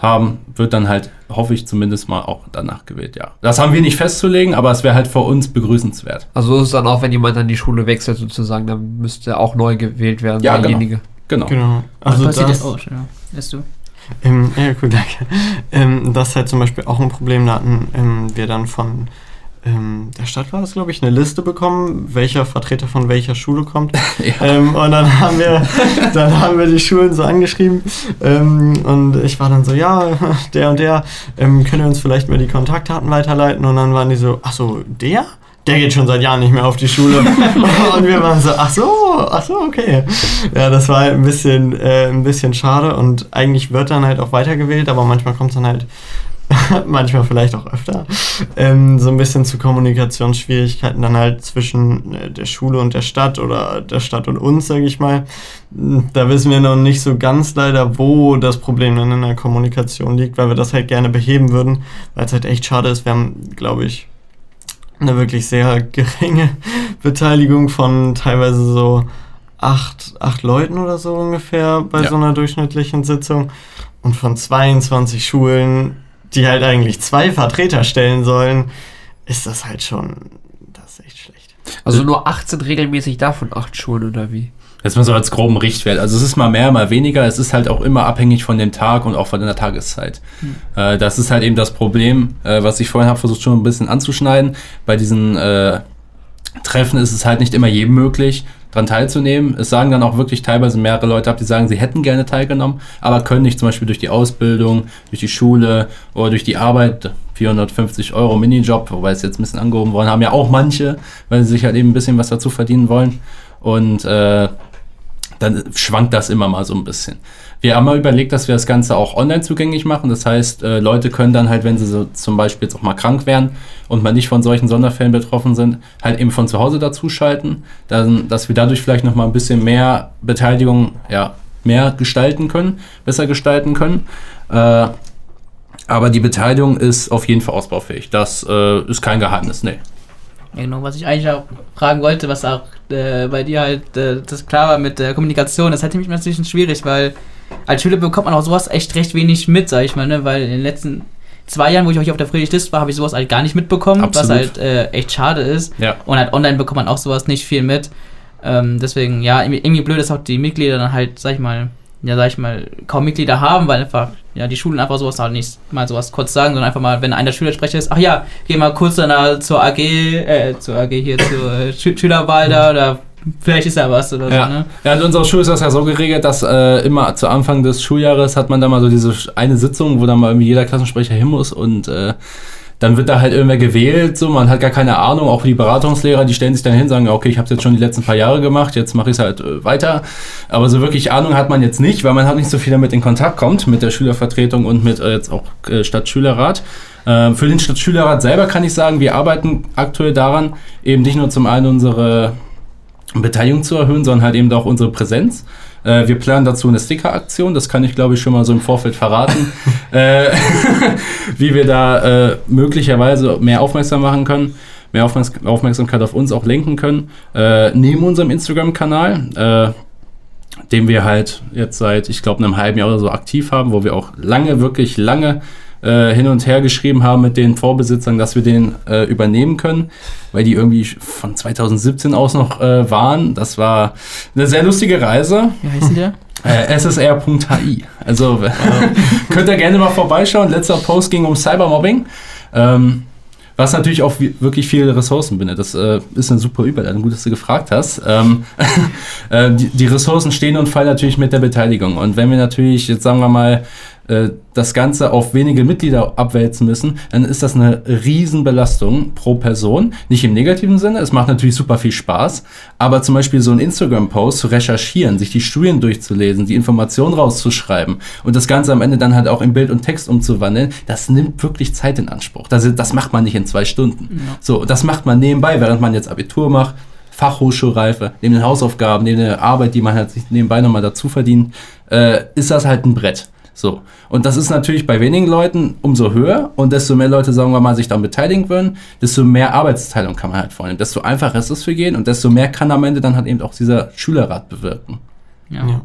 haben, wird dann halt, hoffe ich zumindest mal auch danach gewählt, ja. Das haben wir nicht festzulegen, aber es wäre halt für uns begrüßenswert. Also ist es dann auch, wenn jemand dann die Schule wechselt sozusagen, dann müsste auch neu gewählt werden, ja, derjenige. Genau. genau. genau. Also das, das auch, ja. Weißt du? Ähm, ja, cool, danke. Ähm, das ist halt zum Beispiel auch ein Problem, da hatten ähm, wir dann von ähm, der Stadt war das, glaube ich, eine Liste bekommen, welcher Vertreter von welcher Schule kommt. [laughs] ja. ähm, und dann haben wir, [laughs] dann haben wir die Schulen so angeschrieben ähm, und ich war dann so, ja, der und der, können wir uns vielleicht mal die Kontaktdaten weiterleiten? Und dann waren die so, ach so, der? Der geht schon seit Jahren nicht mehr auf die Schule. [laughs] und wir waren so, ach so, ach so, okay. Ja, das war halt ein bisschen, äh, ein bisschen schade und eigentlich wird dann halt auch weitergewählt, aber manchmal kommt es dann halt [laughs] manchmal vielleicht auch öfter, ähm, so ein bisschen zu Kommunikationsschwierigkeiten dann halt zwischen äh, der Schule und der Stadt oder der Stadt und uns, sage ich mal. Da wissen wir noch nicht so ganz leider, wo das Problem dann in der Kommunikation liegt, weil wir das halt gerne beheben würden, weil es halt echt schade ist. Wir haben, glaube ich, eine wirklich sehr geringe [laughs] Beteiligung von teilweise so acht, acht Leuten oder so ungefähr bei ja. so einer durchschnittlichen Sitzung. Und von 22 Schulen die halt eigentlich zwei Vertreter stellen sollen, ist das halt schon, das ist echt schlecht. Also nur 18 regelmäßig davon, acht Schulen oder wie? Jetzt mal so als groben Richtwert. Also es ist mal mehr, mal weniger. Es ist halt auch immer abhängig von dem Tag und auch von der Tageszeit. Hm. Äh, das ist halt eben das Problem, äh, was ich vorhin habe versucht schon ein bisschen anzuschneiden. Bei diesen äh, Treffen ist es halt nicht immer jedem möglich, daran teilzunehmen. Es sagen dann auch wirklich teilweise mehrere Leute ab, die sagen, sie hätten gerne teilgenommen, aber können nicht zum Beispiel durch die Ausbildung, durch die Schule oder durch die Arbeit. 450 Euro Minijob, wobei es jetzt ein bisschen angehoben worden haben ja auch manche, weil sie sich halt eben ein bisschen was dazu verdienen wollen. Und äh, dann schwankt das immer mal so ein bisschen. Wir haben mal überlegt, dass wir das Ganze auch online zugänglich machen. Das heißt, äh, Leute können dann halt, wenn sie so zum Beispiel jetzt auch mal krank wären und mal nicht von solchen Sonderfällen betroffen sind, halt eben von zu Hause dazuschalten, dann, dass wir dadurch vielleicht noch mal ein bisschen mehr Beteiligung, ja, mehr gestalten können, besser gestalten können. Äh, aber die Beteiligung ist auf jeden Fall ausbaufähig. Das äh, ist kein Geheimnis, nee. Genau, was ich eigentlich auch fragen wollte, was auch äh, bei dir halt äh, das klar war mit der Kommunikation, das hatte mich natürlich schwierig, weil als Schüler bekommt man auch sowas echt recht wenig mit, sag ich mal, ne? weil in den letzten zwei Jahren, wo ich euch auf der Friedrich-List war, habe ich sowas halt gar nicht mitbekommen, Absolut. was halt äh, echt schade ist. Ja. Und halt online bekommt man auch sowas nicht viel mit. Ähm, deswegen, ja, irgendwie blöd, dass auch die Mitglieder dann halt, sag ich mal, ja, sag ich mal, kaum Mitglieder haben, weil einfach, ja, die Schulen einfach sowas halt nicht mal sowas kurz sagen, sondern einfach mal, wenn einer Schülersprecher ist, ach ja, geh mal kurz dann zur AG, äh, zur AG hier, zur äh, Schülerwahl da oder Vielleicht ist ja was oder ja. so, ne? Ja, in unserer Schule ist das ja so geregelt, dass äh, immer zu Anfang des Schuljahres hat man da mal so diese eine Sitzung, wo dann mal irgendwie jeder Klassensprecher hin muss und äh, dann wird da halt irgendwer gewählt, so, man hat gar keine Ahnung, auch die Beratungslehrer, die stellen sich dann hin, sagen, okay, ich habe es jetzt schon die letzten paar Jahre gemacht, jetzt mache ich es halt äh, weiter. Aber so wirklich Ahnung hat man jetzt nicht, weil man halt nicht so viel damit in Kontakt kommt, mit der Schülervertretung und mit äh, jetzt auch äh, Stadtschülerrat. Äh, für den Stadtschülerrat selber kann ich sagen, wir arbeiten aktuell daran, eben nicht nur zum einen unsere Beteiligung zu erhöhen, sondern halt eben auch unsere Präsenz. Äh, wir planen dazu eine Sticker-Aktion, das kann ich glaube ich schon mal so im Vorfeld verraten, [laughs] äh, [laughs] wie wir da äh, möglicherweise mehr aufmerksam machen können, mehr Aufmerks Aufmerksamkeit auf uns auch lenken können, äh, neben unserem Instagram-Kanal, äh, den wir halt jetzt seit, ich glaube, einem halben Jahr oder so aktiv haben, wo wir auch lange, wirklich lange äh, hin und her geschrieben haben mit den Vorbesitzern, dass wir den äh, übernehmen können, weil die irgendwie von 2017 aus noch äh, waren. Das war eine sehr lustige Reise. Wie heißt der? Äh, ssr.hi. Also [laughs] könnt ihr gerne mal vorbeischauen. Letzter Post ging um Cybermobbing. Ähm, was natürlich auch wirklich viele Ressourcen bindet. Das äh, ist eine super Überleitung, gut, dass du gefragt hast. Ähm, [laughs] äh, die, die, Ressourcen stehen und fallen natürlich mit der Beteiligung. Und wenn wir natürlich, jetzt sagen wir mal, äh, das Ganze auf wenige Mitglieder abwälzen müssen, dann ist das eine Riesenbelastung pro Person. Nicht im negativen Sinne, es macht natürlich super viel Spaß, aber zum Beispiel so ein Instagram-Post zu recherchieren, sich die Studien durchzulesen, die Informationen rauszuschreiben und das Ganze am Ende dann halt auch in Bild und Text umzuwandeln, das nimmt wirklich Zeit in Anspruch. Das, das macht man nicht in zwei Stunden. Ja. So, das macht man nebenbei, während man jetzt Abitur macht, Fachhochschulreife, neben den Hausaufgaben, neben der Arbeit, die man halt sich nebenbei nochmal dazu verdient, äh, ist das halt ein Brett. So. Und das ist natürlich bei wenigen Leuten umso höher und desto mehr Leute, sagen wir mal, sich daran beteiligen würden, desto mehr Arbeitsteilung kann man halt vornehmen. Desto einfacher ist es für jeden und desto mehr kann am Ende dann halt eben auch dieser Schülerrat bewirken. Ja. Ja,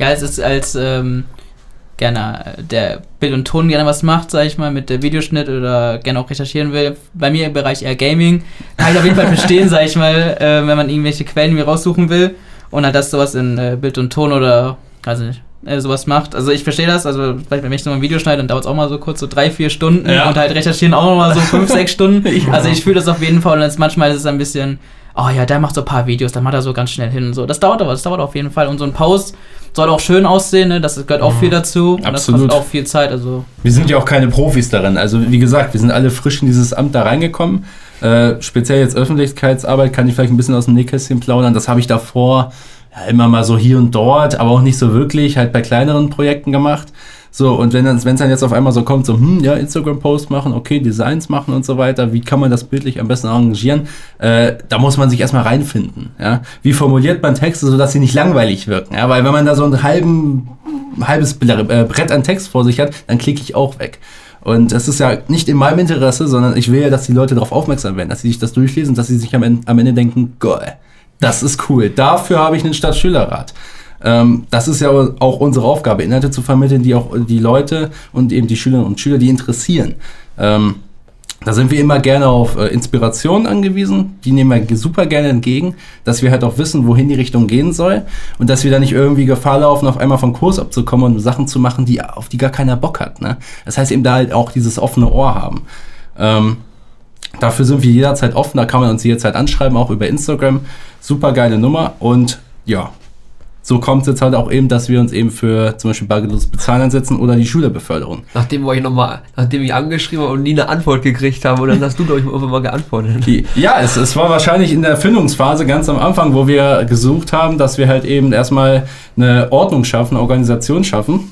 ja es ist als ähm, gerne der Bild und Ton gerne was macht, sag ich mal, mit der Videoschnitt oder gerne auch recherchieren will. Bei mir im Bereich eher Gaming kann ich auf jeden Fall verstehen, sag ich mal, äh, wenn man irgendwelche Quellen mir raussuchen will und halt das sowas in äh, Bild und Ton oder, weiß nicht, äh, sowas macht. Also ich verstehe das, also vielleicht wenn ich so ein Video schneide, dann dauert es auch mal so kurz so drei, vier Stunden ja. und halt recherchieren auch noch mal so fünf, [laughs] sechs Stunden. Also ich fühle das auf jeden Fall und manchmal ist es ein bisschen, oh ja, der macht so ein paar Videos, dann macht er so ganz schnell hin und so. Das dauert aber, das dauert auf jeden Fall und so ein Post soll auch schön aussehen, ne? das gehört auch viel dazu und Absolut. das kostet auch viel Zeit. Also. Wir sind ja auch keine Profis darin, also wie gesagt, wir sind alle frisch in dieses Amt da reingekommen. Äh, speziell jetzt Öffentlichkeitsarbeit kann ich vielleicht ein bisschen aus dem Nähkästchen plaudern. Das habe ich davor immer mal so hier und dort, aber auch nicht so wirklich, halt bei kleineren Projekten gemacht. So, und wenn es dann jetzt auf einmal so kommt, so, hm, ja, Instagram-Post machen, okay, Designs machen und so weiter, wie kann man das bildlich am besten arrangieren? Äh, da muss man sich erstmal reinfinden, ja. Wie formuliert man Texte, sodass sie nicht langweilig wirken, ja, weil wenn man da so ein halben, halbes äh, Brett an Text vor sich hat, dann klicke ich auch weg. Und das ist ja nicht in meinem Interesse, sondern ich will ja, dass die Leute darauf aufmerksam werden, dass sie sich das durchlesen, dass sie sich am Ende, am Ende denken, geil, das ist cool. Dafür habe ich einen Stadtschülerrat. Ähm, das ist ja auch unsere Aufgabe, Inhalte zu vermitteln, die auch die Leute und eben die Schülerinnen und Schüler, die interessieren. Ähm, da sind wir immer gerne auf äh, Inspiration angewiesen. Die nehmen wir super gerne entgegen, dass wir halt auch wissen, wohin die Richtung gehen soll und dass wir da nicht irgendwie Gefahr laufen, auf einmal vom Kurs abzukommen und Sachen zu machen, die, auf die gar keiner Bock hat. Ne? Das heißt eben da halt auch dieses offene Ohr haben. Ähm, dafür sind wir jederzeit offen, da kann man uns jederzeit anschreiben, auch über Instagram super geile Nummer und ja, so kommt es jetzt halt auch eben, dass wir uns eben für zum Beispiel bargeldloses Bezahlen einsetzen oder die Schülerbeförderung. Nachdem wir euch nochmal, nachdem ich angeschrieben habe und nie eine Antwort gekriegt habe, und dann hast du doch irgendwann mal geantwortet. Ja, es, es war wahrscheinlich in der Erfindungsphase ganz am Anfang, wo wir gesucht haben, dass wir halt eben erstmal eine Ordnung schaffen, eine Organisation schaffen.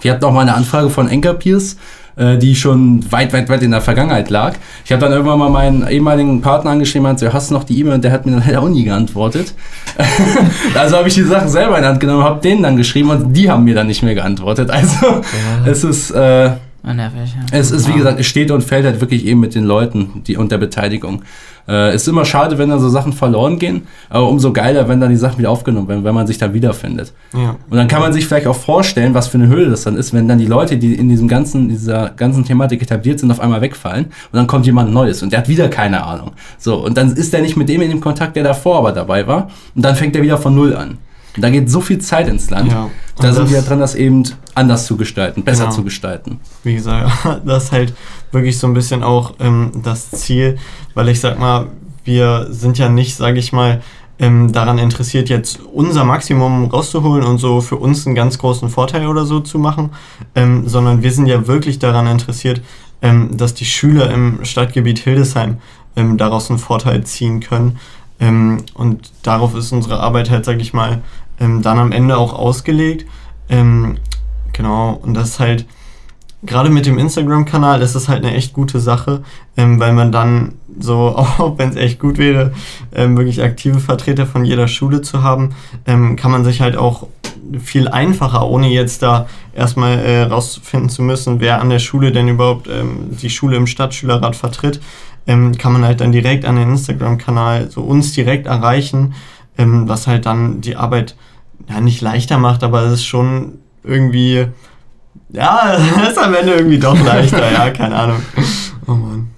Wir hatten auch mal eine Anfrage von Enkerpeers äh, die schon weit, weit, weit in der Vergangenheit lag. Ich habe dann irgendwann mal meinen ehemaligen Partner angeschrieben und so, hast du noch die E-Mail? Und der hat mir dann leider auch nie geantwortet. [laughs] also habe ich die Sachen selber in die Hand genommen, habe denen dann geschrieben und die haben mir dann nicht mehr geantwortet. Also ja. es ist... Äh, Nervig, ja. Es ist, wie gesagt, es steht und fällt halt wirklich eben mit den Leuten die, und der Beteiligung. Äh, ist immer schade, wenn dann so Sachen verloren gehen, aber umso geiler, wenn dann die Sachen wieder aufgenommen werden, wenn man sich da wiederfindet. Ja. Und dann kann man sich vielleicht auch vorstellen, was für eine Höhle das dann ist, wenn dann die Leute, die in diesem ganzen, dieser ganzen Thematik etabliert sind, auf einmal wegfallen und dann kommt jemand Neues und der hat wieder keine Ahnung. So, und dann ist der nicht mit dem in dem Kontakt, der davor aber dabei war und dann fängt er wieder von Null an. Und da geht so viel Zeit ins Land. Ja. Da sind wir dran, das eben anders zu gestalten, besser genau. zu gestalten. Wie gesagt, [laughs] das ist halt wirklich so ein bisschen auch ähm, das Ziel, weil ich sag mal, wir sind ja nicht, sage ich mal, ähm, daran interessiert, jetzt unser Maximum rauszuholen und so für uns einen ganz großen Vorteil oder so zu machen, ähm, sondern wir sind ja wirklich daran interessiert, ähm, dass die Schüler im Stadtgebiet Hildesheim ähm, daraus einen Vorteil ziehen können. Ähm, und darauf ist unsere Arbeit halt, sage ich mal, ähm, dann am Ende auch ausgelegt. Ähm, genau, und das ist halt, gerade mit dem Instagram-Kanal ist das halt eine echt gute Sache, ähm, weil man dann so, [laughs] auch wenn es echt gut wäre, ähm, wirklich aktive Vertreter von jeder Schule zu haben, ähm, kann man sich halt auch viel einfacher, ohne jetzt da erstmal äh, rausfinden zu müssen, wer an der Schule denn überhaupt ähm, die Schule im Stadtschülerrat vertritt, ähm, kann man halt dann direkt an den Instagram-Kanal so uns direkt erreichen ähm, was halt dann die Arbeit ja nicht leichter macht, aber es ist schon irgendwie Ja, [laughs] das ist am Ende irgendwie doch leichter, ja, [laughs] keine Ahnung. Oh Mann.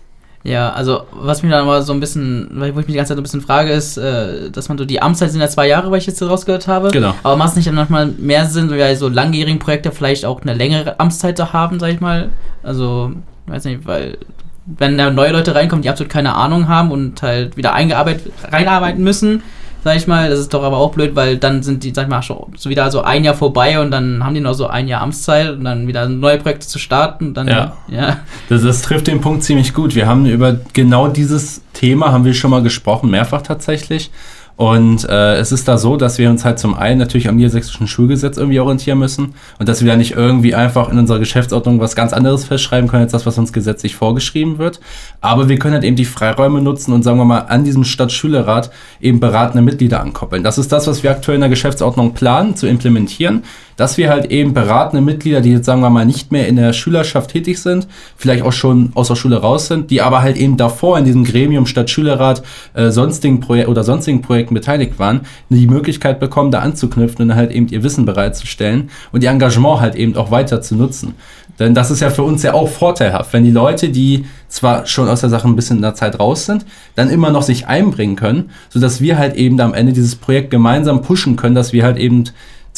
Ja, also was mich dann mal so ein bisschen, wo ich mich die ganze Zeit so ein bisschen frage, ist, äh, dass man so die Amtszeit sind ja zwei Jahre, weil ich jetzt rausgehört habe. Genau. Aber macht es nicht dann manchmal mehr Sinn, weil so langjährigen Projekte vielleicht auch eine längere Amtszeit zu haben, sag ich mal? Also, weiß nicht, weil wenn da neue Leute reinkommen, die absolut keine Ahnung haben und halt wieder eingearbeitet, reinarbeiten müssen, sag ich mal. Das ist doch aber auch blöd, weil dann sind die, sag ich mal, schon so wieder so ein Jahr vorbei und dann haben die noch so ein Jahr Amtszeit und dann wieder neue Projekte zu starten. Dann, ja. ja. Das, das trifft den Punkt ziemlich gut. Wir haben über genau dieses Thema haben wir schon mal gesprochen, mehrfach tatsächlich. Und äh, es ist da so, dass wir uns halt zum einen natürlich am niedersächsischen Schulgesetz irgendwie orientieren müssen und dass wir da nicht irgendwie einfach in unserer Geschäftsordnung was ganz anderes festschreiben können als das, was uns gesetzlich vorgeschrieben wird. Aber wir können halt eben die Freiräume nutzen und sagen wir mal an diesem Stadtschülerrat eben beratende Mitglieder ankoppeln. Das ist das, was wir aktuell in der Geschäftsordnung planen zu implementieren dass wir halt eben beratende Mitglieder, die jetzt sagen wir mal nicht mehr in der Schülerschaft tätig sind, vielleicht auch schon aus der Schule raus sind, die aber halt eben davor in diesem Gremium statt Schülerrat äh, sonstigen Projek oder sonstigen Projekten beteiligt waren, die Möglichkeit bekommen, da anzuknüpfen und halt eben ihr Wissen bereitzustellen und ihr Engagement halt eben auch weiter zu nutzen. Denn das ist ja für uns ja auch vorteilhaft, wenn die Leute, die zwar schon aus der Sache ein bisschen in der Zeit raus sind, dann immer noch sich einbringen können, sodass wir halt eben am Ende dieses Projekt gemeinsam pushen können, dass wir halt eben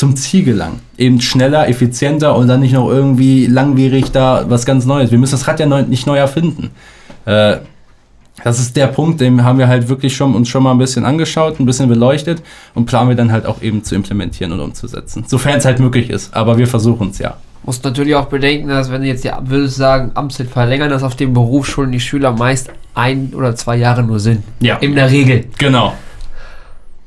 zum Ziel gelangen. Eben schneller, effizienter und dann nicht noch irgendwie langwierig da was ganz Neues. Wir müssen das Rad ja neu, nicht neu erfinden. Äh, das ist der Punkt, den haben wir halt wirklich schon uns schon mal ein bisschen angeschaut, ein bisschen beleuchtet und planen wir dann halt auch eben zu implementieren und umzusetzen. Sofern es halt möglich ist, aber wir versuchen es ja. Muss natürlich auch bedenken, dass wenn jetzt ja, würde ich sagen, Amtszeit verlängern, dass auf den Berufsschulen die Schüler meist ein oder zwei Jahre nur sind. Ja. In der Regel. Genau.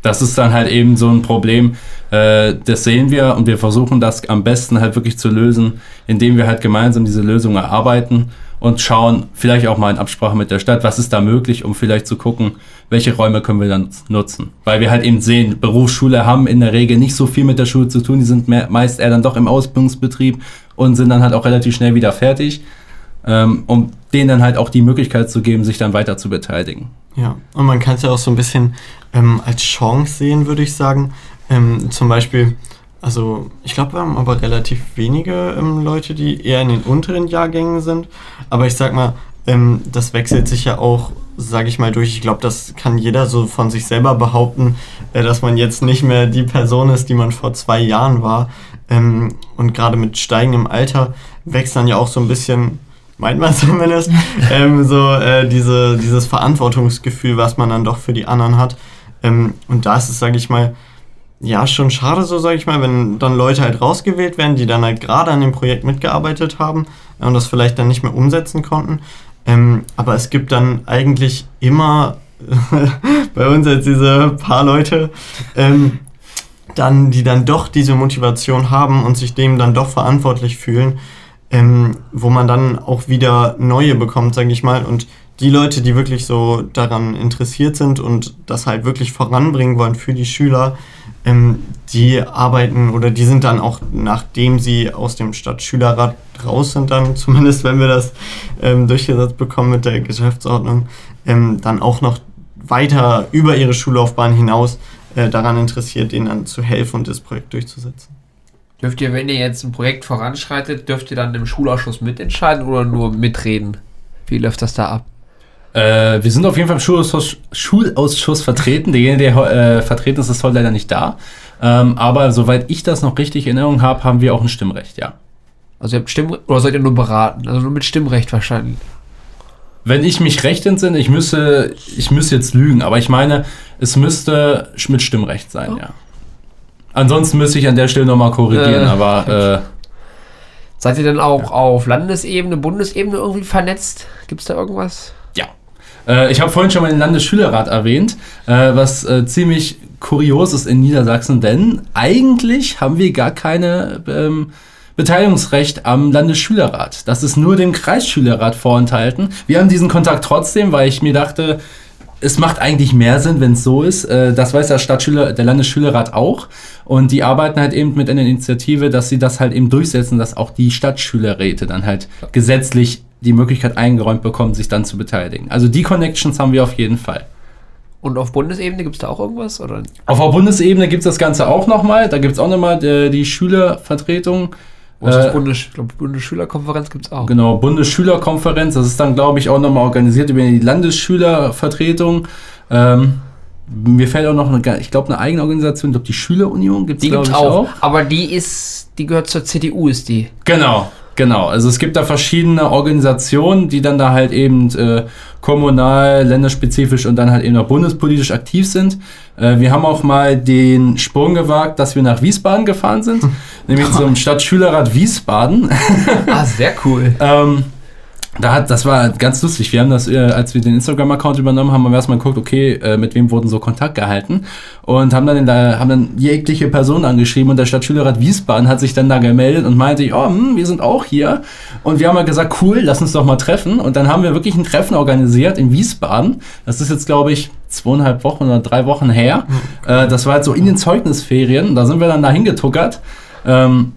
Das ist dann halt eben so ein Problem, äh, das sehen wir und wir versuchen das am besten halt wirklich zu lösen, indem wir halt gemeinsam diese Lösung erarbeiten und schauen, vielleicht auch mal in Absprache mit der Stadt, was ist da möglich, um vielleicht zu gucken, welche Räume können wir dann nutzen. Weil wir halt eben sehen, Berufsschule haben in der Regel nicht so viel mit der Schule zu tun, die sind mehr, meist eher dann doch im Ausbildungsbetrieb und sind dann halt auch relativ schnell wieder fertig, ähm, um denen dann halt auch die Möglichkeit zu geben, sich dann weiter zu beteiligen. Ja, und man kann es ja auch so ein bisschen ähm, als Chance sehen, würde ich sagen, ähm, zum Beispiel, also ich glaube, wir haben aber relativ wenige ähm, Leute, die eher in den unteren Jahrgängen sind. Aber ich sag mal, ähm, das wechselt sich ja auch, sage ich mal, durch. Ich glaube, das kann jeder so von sich selber behaupten, äh, dass man jetzt nicht mehr die Person ist, die man vor zwei Jahren war. Ähm, und gerade mit steigendem Alter wächst dann ja auch so ein bisschen meint man [laughs] zumindest, ähm, so äh, diese, dieses Verantwortungsgefühl, was man dann doch für die anderen hat. Ähm, und da ist es, sage ich mal, ja, schon schade, so sage ich mal, wenn dann Leute halt rausgewählt werden, die dann halt gerade an dem Projekt mitgearbeitet haben und das vielleicht dann nicht mehr umsetzen konnten. Ähm, aber es gibt dann eigentlich immer [laughs] bei uns jetzt diese paar Leute, ähm, dann, die dann doch diese Motivation haben und sich dem dann doch verantwortlich fühlen, ähm, wo man dann auch wieder neue bekommt, sage ich mal. Und die Leute, die wirklich so daran interessiert sind und das halt wirklich voranbringen wollen für die Schüler, ähm, die arbeiten oder die sind dann auch, nachdem sie aus dem Stadtschülerrat raus sind, dann [laughs] zumindest, wenn wir das ähm, durchgesetzt bekommen mit der Geschäftsordnung, ähm, dann auch noch weiter über ihre Schullaufbahn hinaus äh, daran interessiert, denen dann zu helfen und das Projekt durchzusetzen. Dürft ihr, wenn ihr jetzt ein Projekt voranschreitet, dürft ihr dann im Schulausschuss mitentscheiden oder nur mitreden? Wie läuft das da ab? Äh, wir sind auf jeden Fall im Schulausschuss, Schulausschuss vertreten. Derjenige, der äh, vertreten ist, ist heute leider nicht da. Ähm, aber soweit ich das noch richtig in Erinnerung habe, haben wir auch ein Stimmrecht, ja. Also ihr habt Stimmrecht, oder sollt ihr nur beraten? Also nur mit Stimmrecht wahrscheinlich. Wenn ich mich recht entsinne, ich müsste, ich müsste jetzt lügen, aber ich meine, es müsste mit Stimmrecht sein, oh. ja. Ansonsten müsste ich an der Stelle nochmal korrigieren, äh, aber. Äh, Seid ihr denn auch ja. auf Landesebene, Bundesebene irgendwie vernetzt? Gibt es da irgendwas? Äh, ich habe vorhin schon mal den Landesschülerrat erwähnt, äh, was äh, ziemlich kurios ist in Niedersachsen, denn eigentlich haben wir gar keine ähm, Beteiligungsrecht am Landesschülerrat. Das ist nur dem Kreisschülerrat vorenthalten. Wir haben diesen Kontakt trotzdem, weil ich mir dachte, es macht eigentlich mehr Sinn, wenn es so ist. Äh, das weiß der Stadtschüler, der Landesschülerrat auch. Und die arbeiten halt eben mit einer Initiative, dass sie das halt eben durchsetzen, dass auch die Stadtschülerräte dann halt gesetzlich die Möglichkeit eingeräumt bekommen, sich dann zu beteiligen. Also die Connections haben wir auf jeden Fall. Und auf Bundesebene gibt es da auch irgendwas? Oder? Auf der Bundesebene gibt es das Ganze auch nochmal. Da gibt es auch nochmal die, die Schülervertretung Äh, Bundes, glaub, Bundesschülerkonferenz gibt es auch. Genau, Bundesschülerkonferenz. Das ist dann, glaube ich, auch nochmal organisiert über die Landesschülervertretung. Ähm, mir fällt auch noch eine, ich glaube, eine eigene Organisation, ich glaube, die Schülerunion gibt es, glaube ich, auch. auch. Aber die ist, die gehört zur CDU, ist die. Genau, Genau, also es gibt da verschiedene Organisationen, die dann da halt eben äh, kommunal, länderspezifisch und dann halt eben auch bundespolitisch aktiv sind. Äh, wir haben auch mal den Sprung gewagt, dass wir nach Wiesbaden gefahren sind, [laughs] nämlich zum Stadtschülerrat Wiesbaden. ah, sehr cool. [laughs] ähm, da hat, das war ganz lustig. Wir haben das, äh, als wir den Instagram-Account übernommen haben, haben wir erstmal geguckt, okay, äh, mit wem wurden so Kontakt gehalten und haben dann, der, haben dann jegliche Person angeschrieben und der Stadtschülerrat Wiesbaden hat sich dann da gemeldet und meinte, oh, hm, wir sind auch hier. Und wir haben halt gesagt, cool, lass uns doch mal treffen. Und dann haben wir wirklich ein Treffen organisiert in Wiesbaden. Das ist jetzt, glaube ich, zweieinhalb Wochen oder drei Wochen her. Äh, das war halt so in den Zeugnisferien. Da sind wir dann da hingetuckert. Ähm,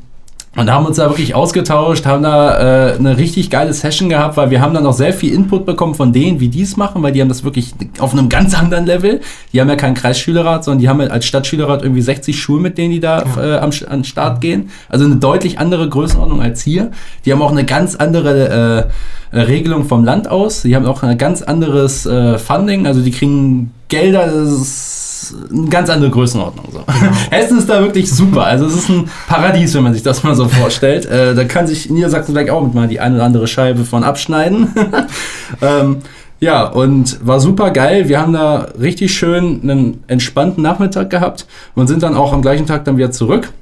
und haben uns da wirklich ausgetauscht, haben da äh, eine richtig geile Session gehabt, weil wir haben dann auch sehr viel Input bekommen von denen, wie die es machen, weil die haben das wirklich auf einem ganz anderen Level. Die haben ja keinen Kreisschülerrat, sondern die haben ja als Stadtschülerrat irgendwie 60 Schulen, mit denen die da äh, am, an den Start gehen. Also eine deutlich andere Größenordnung als hier. Die haben auch eine ganz andere äh, Regelung vom Land aus. Die haben auch ein ganz anderes äh, Funding, also die kriegen Gelder, das ist eine ganz andere Größenordnung. So. [laughs] Genau. Hessen ist da wirklich super. Also es ist ein Paradies, wenn man sich das mal so vorstellt. Äh, da kann sich Niedersachsen vielleicht auch mit mal die eine oder andere Scheibe von abschneiden. [laughs] ähm, ja, und war super geil. Wir haben da richtig schön einen entspannten Nachmittag gehabt und sind dann auch am gleichen Tag dann wieder zurück.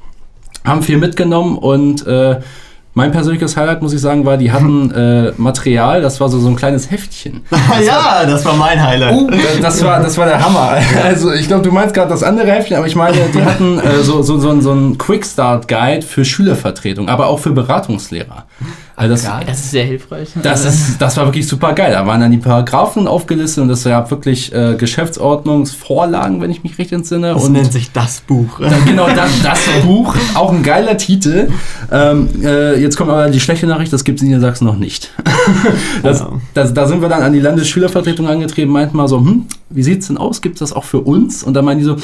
Haben viel mitgenommen und äh, mein persönliches Highlight, muss ich sagen, war, die hatten [laughs] äh, Material, das war so, so ein kleines Heftchen. [laughs] Das ja, war, das war mein Highlight. Uh, das, war, das war der Hammer. [laughs] Also ich glaube, du meinst gerade das andere Heftchen, aber ich meine, die hatten äh, so, so, so, so einen Quick-Start-Guide für Schülervertretung, aber auch für Beratungslehrer. Also das, ja, das ist sehr hilfreich. Das, ist, das war wirklich super geil. Da waren dann die Paragraphen aufgelistet und das gab wirklich äh, Geschäftsordnungsvorlagen, wenn ich mich richtig entsinne. Das und nennt sich das Buch. Dann, genau, das, das Buch. Auch ein geiler Titel. Ähm, äh, jetzt kommt aber die schlechte Nachricht, das gibt es in Niedersachsen noch nicht. [laughs] das, das, da sind wir dann an die Landesschülervertretung angetreten, meinten mal so, hm, wie es denn aus? Gibt es das auch für uns? Und dann meinen die so,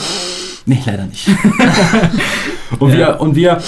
nee, leider nicht. [laughs] und, ja. wir, und wir,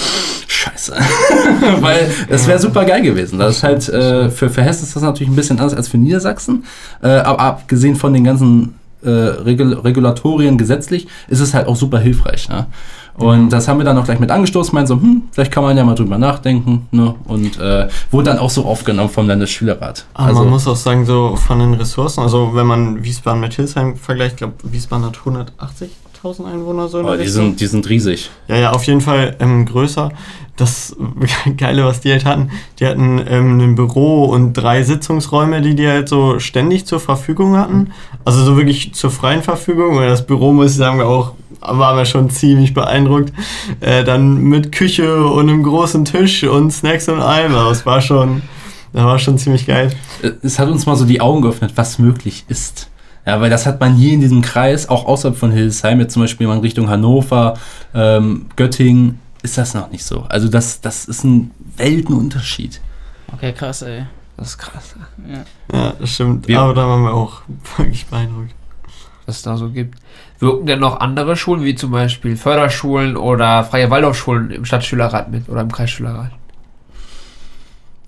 scheiße. [laughs] Weil es wäre super geil gewesen. Das ist halt, äh, für, für Hessen ist das natürlich ein bisschen anders als für Niedersachsen. Äh, aber abgesehen von den ganzen äh, Regul Regulatorien gesetzlich, ist es halt auch super hilfreich. Ne? Und mhm. das haben wir dann auch gleich mit angestoßen, meinen so, hm, vielleicht kann man ja mal drüber nachdenken. Ne? Und äh, wurde dann auch so aufgenommen vom Landesschülerrat. Aber also, man muss auch sagen, so von den Ressourcen, also wenn man Wiesbaden mit Hilsheim vergleicht, ich glaube, Wiesbaden hat 180 1000 Einwohner so. Oh, die, sind, die sind riesig. Ja, ja, auf jeden Fall ähm, größer. Das [laughs] Geile, was die halt hatten, die hatten ähm, ein Büro und drei Sitzungsräume, die die halt so ständig zur Verfügung hatten. Also so wirklich zur freien Verfügung. Und das Büro, muss ich sagen, auch waren wir schon ziemlich beeindruckt. Äh, dann mit Küche und einem großen Tisch und Snacks und allem. Also das war schon, das war schon ziemlich geil. Es hat uns mal so die Augen geöffnet, was möglich ist. Ja, weil das hat man hier in diesem Kreis, auch außerhalb von Hildesheim, jetzt zum Beispiel in Richtung Hannover, ähm, Göttingen, ist das noch nicht so. Also das, das ist ein Weltenunterschied. Okay, krass, ey. Das ist krass. Ja, ja das stimmt. Wir, Aber da waren wir auch [laughs] wirklich beeindruckt. Was es da so gibt. Wirken denn noch andere Schulen, wie zum Beispiel Förderschulen oder freie Waldorfschulen im Stadtschülerrat mit oder im Kreisschülerrat?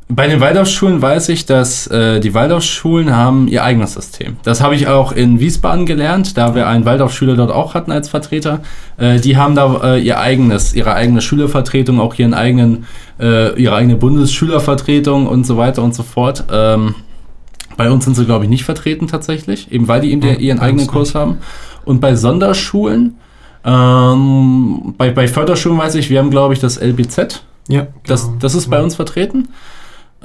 Bei den Waldorfschulen weiß ich, dass äh, die Waldorfschulen haben ihr eigenes System. Das habe ich auch in Wiesbaden gelernt, da wir einen Waldorfschüler dort auch hatten als Vertreter. Äh, die haben da äh, ihr eigenes, ihre eigene Schülervertretung, auch ihren eigenen, äh, ihre eigene Bundesschülervertretung und so weiter und so fort. Ähm, bei uns sind sie, glaube ich, nicht vertreten tatsächlich, eben weil die eben ja, ihren eigenen Kurs haben. Und bei Sonderschulen, ähm, bei, bei Förderschulen weiß ich, wir haben, glaube ich, das LBZ. Ja. Das, genau. das ist bei uns vertreten.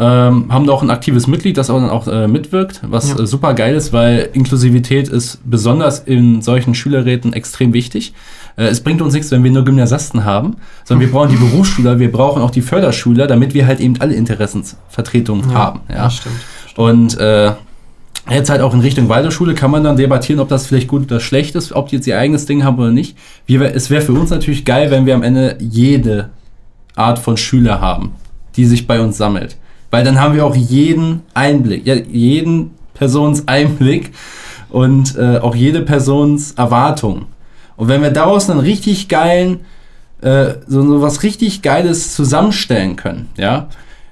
Ähm, haben da auch ein aktives Mitglied, das auch, auch äh, mitwirkt, was ja. äh, super geil ist, weil Inklusivität ist besonders in solchen Schülerräten extrem wichtig. Äh, es bringt uns nichts, wenn wir nur Gymnasiasten haben, sondern wir brauchen die [laughs] Berufsschüler, wir brauchen auch die Förderschüler, damit wir halt eben alle Interessensvertretungen ja, haben. Ja, das stimmt. Und äh, Jetzt halt auch in Richtung Waldorfschule kann man dann debattieren, ob das vielleicht gut oder schlecht ist, ob die jetzt ihr eigenes Ding haben oder nicht. Wir, es wäre für uns natürlich geil, wenn wir am Ende jede Art von Schüler haben, die sich bei uns sammelt. Weil dann haben wir auch jeden Einblick, ja, jeden Persons Einblick und äh, auch jede Persons Erwartung. Und wenn wir daraus einen richtig geilen äh, so, so was richtig Geiles zusammenstellen können, ja,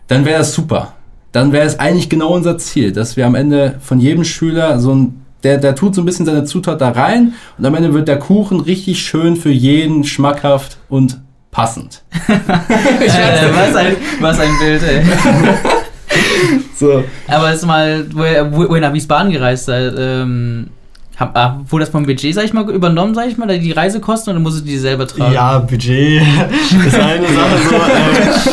dann wäre das super. Dann wäre es eigentlich genau unser Ziel, dass wir am Ende von jedem Schüler so ein der, der tut so ein bisschen seine Zutat da rein und am Ende wird der Kuchen richtig schön für jeden schmackhaft und passend. [laughs] ich äh, was, ein, was ein Bild, ey. [laughs] so. Aber jetzt mal, wo ihr nach Wiesbaden gereist seid, ähm, hab, ah, wurde das vom Budget, sag ich mal, übernommen, sag ich mal, die Reisekosten oder musstet ihr die selber tragen? Ja, Budget [laughs] ist eine Sache so.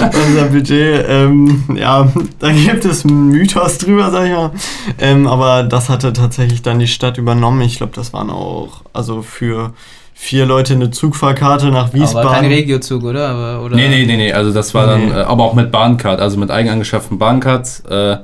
Äh, unser Budget, ähm, ja, da gibt es einen Mythos drüber, sag ich mal. Ähm, aber das hatte tatsächlich dann die Stadt übernommen. Ich glaube, das waren auch, also für vier Leute eine Zugfahrkarte nach Wiesbaden. Aber kein Regiozug, oder? Aber, oder? Nee, nee, nee, nee. Also das war nee. dann, äh, aber auch mit Bahncard, also mit eigen angeschafften Bahncards. Äh, äh,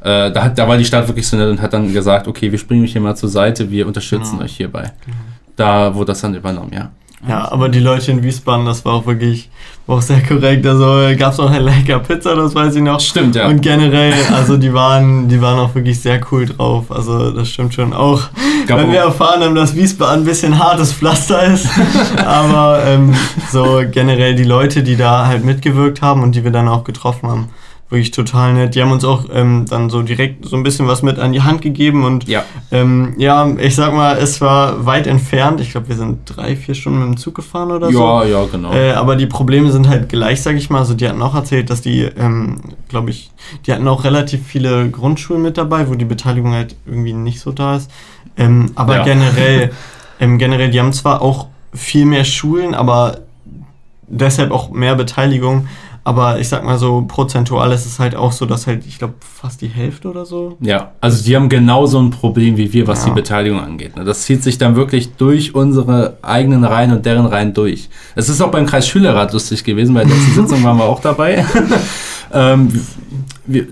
da, hat, da war die Stadt wirklich so nett und hat dann gesagt, okay, wir springen euch hier mal zur Seite, wir unterstützen genau. euch hierbei. Genau. Da wurde das dann übernommen, ja. Ja, aber die Leute in Wiesbaden, das war auch wirklich war auch sehr korrekt. Also gab es auch eine lecker Pizza, das weiß ich noch. Stimmt, ja. Und generell, also die waren, die waren auch wirklich sehr cool drauf. Also das stimmt schon auch. Gab wenn wir erfahren haben, dass Wiesbaden ein bisschen hartes Pflaster ist. [laughs] aber ähm, so generell die Leute, die da halt mitgewirkt haben und die wir dann auch getroffen haben, wirklich total nett. Die haben uns auch ähm, dann so direkt so ein bisschen was mit an die Hand gegeben und ja, ähm, ja ich sag mal, es war weit entfernt. Ich glaube, wir sind drei, vier Stunden mit dem Zug gefahren oder ja, so. Ja, ja, genau. Äh, aber die Probleme sind halt gleich, sag ich mal. Also die hatten auch erzählt, dass die, ähm, glaube ich, die hatten auch relativ viele Grundschulen mit dabei, wo die Beteiligung halt irgendwie nicht so da ist. Ähm, aber ja. [laughs] generell, ähm, generell, die haben zwar auch viel mehr Schulen, aber deshalb auch mehr Beteiligung. Aber ich sag mal so, prozentual ist es halt auch so, dass halt, ich glaube, fast die Hälfte oder so. Ja, also die haben genauso ein Problem wie wir, was ja. die Beteiligung angeht. Ne? Das zieht sich dann wirklich durch unsere eigenen Reihen und deren Reihen durch. Es ist auch beim Kreisschülerrat lustig gewesen, bei der letzten [laughs] Sitzung waren wir auch dabei. [laughs] ähm,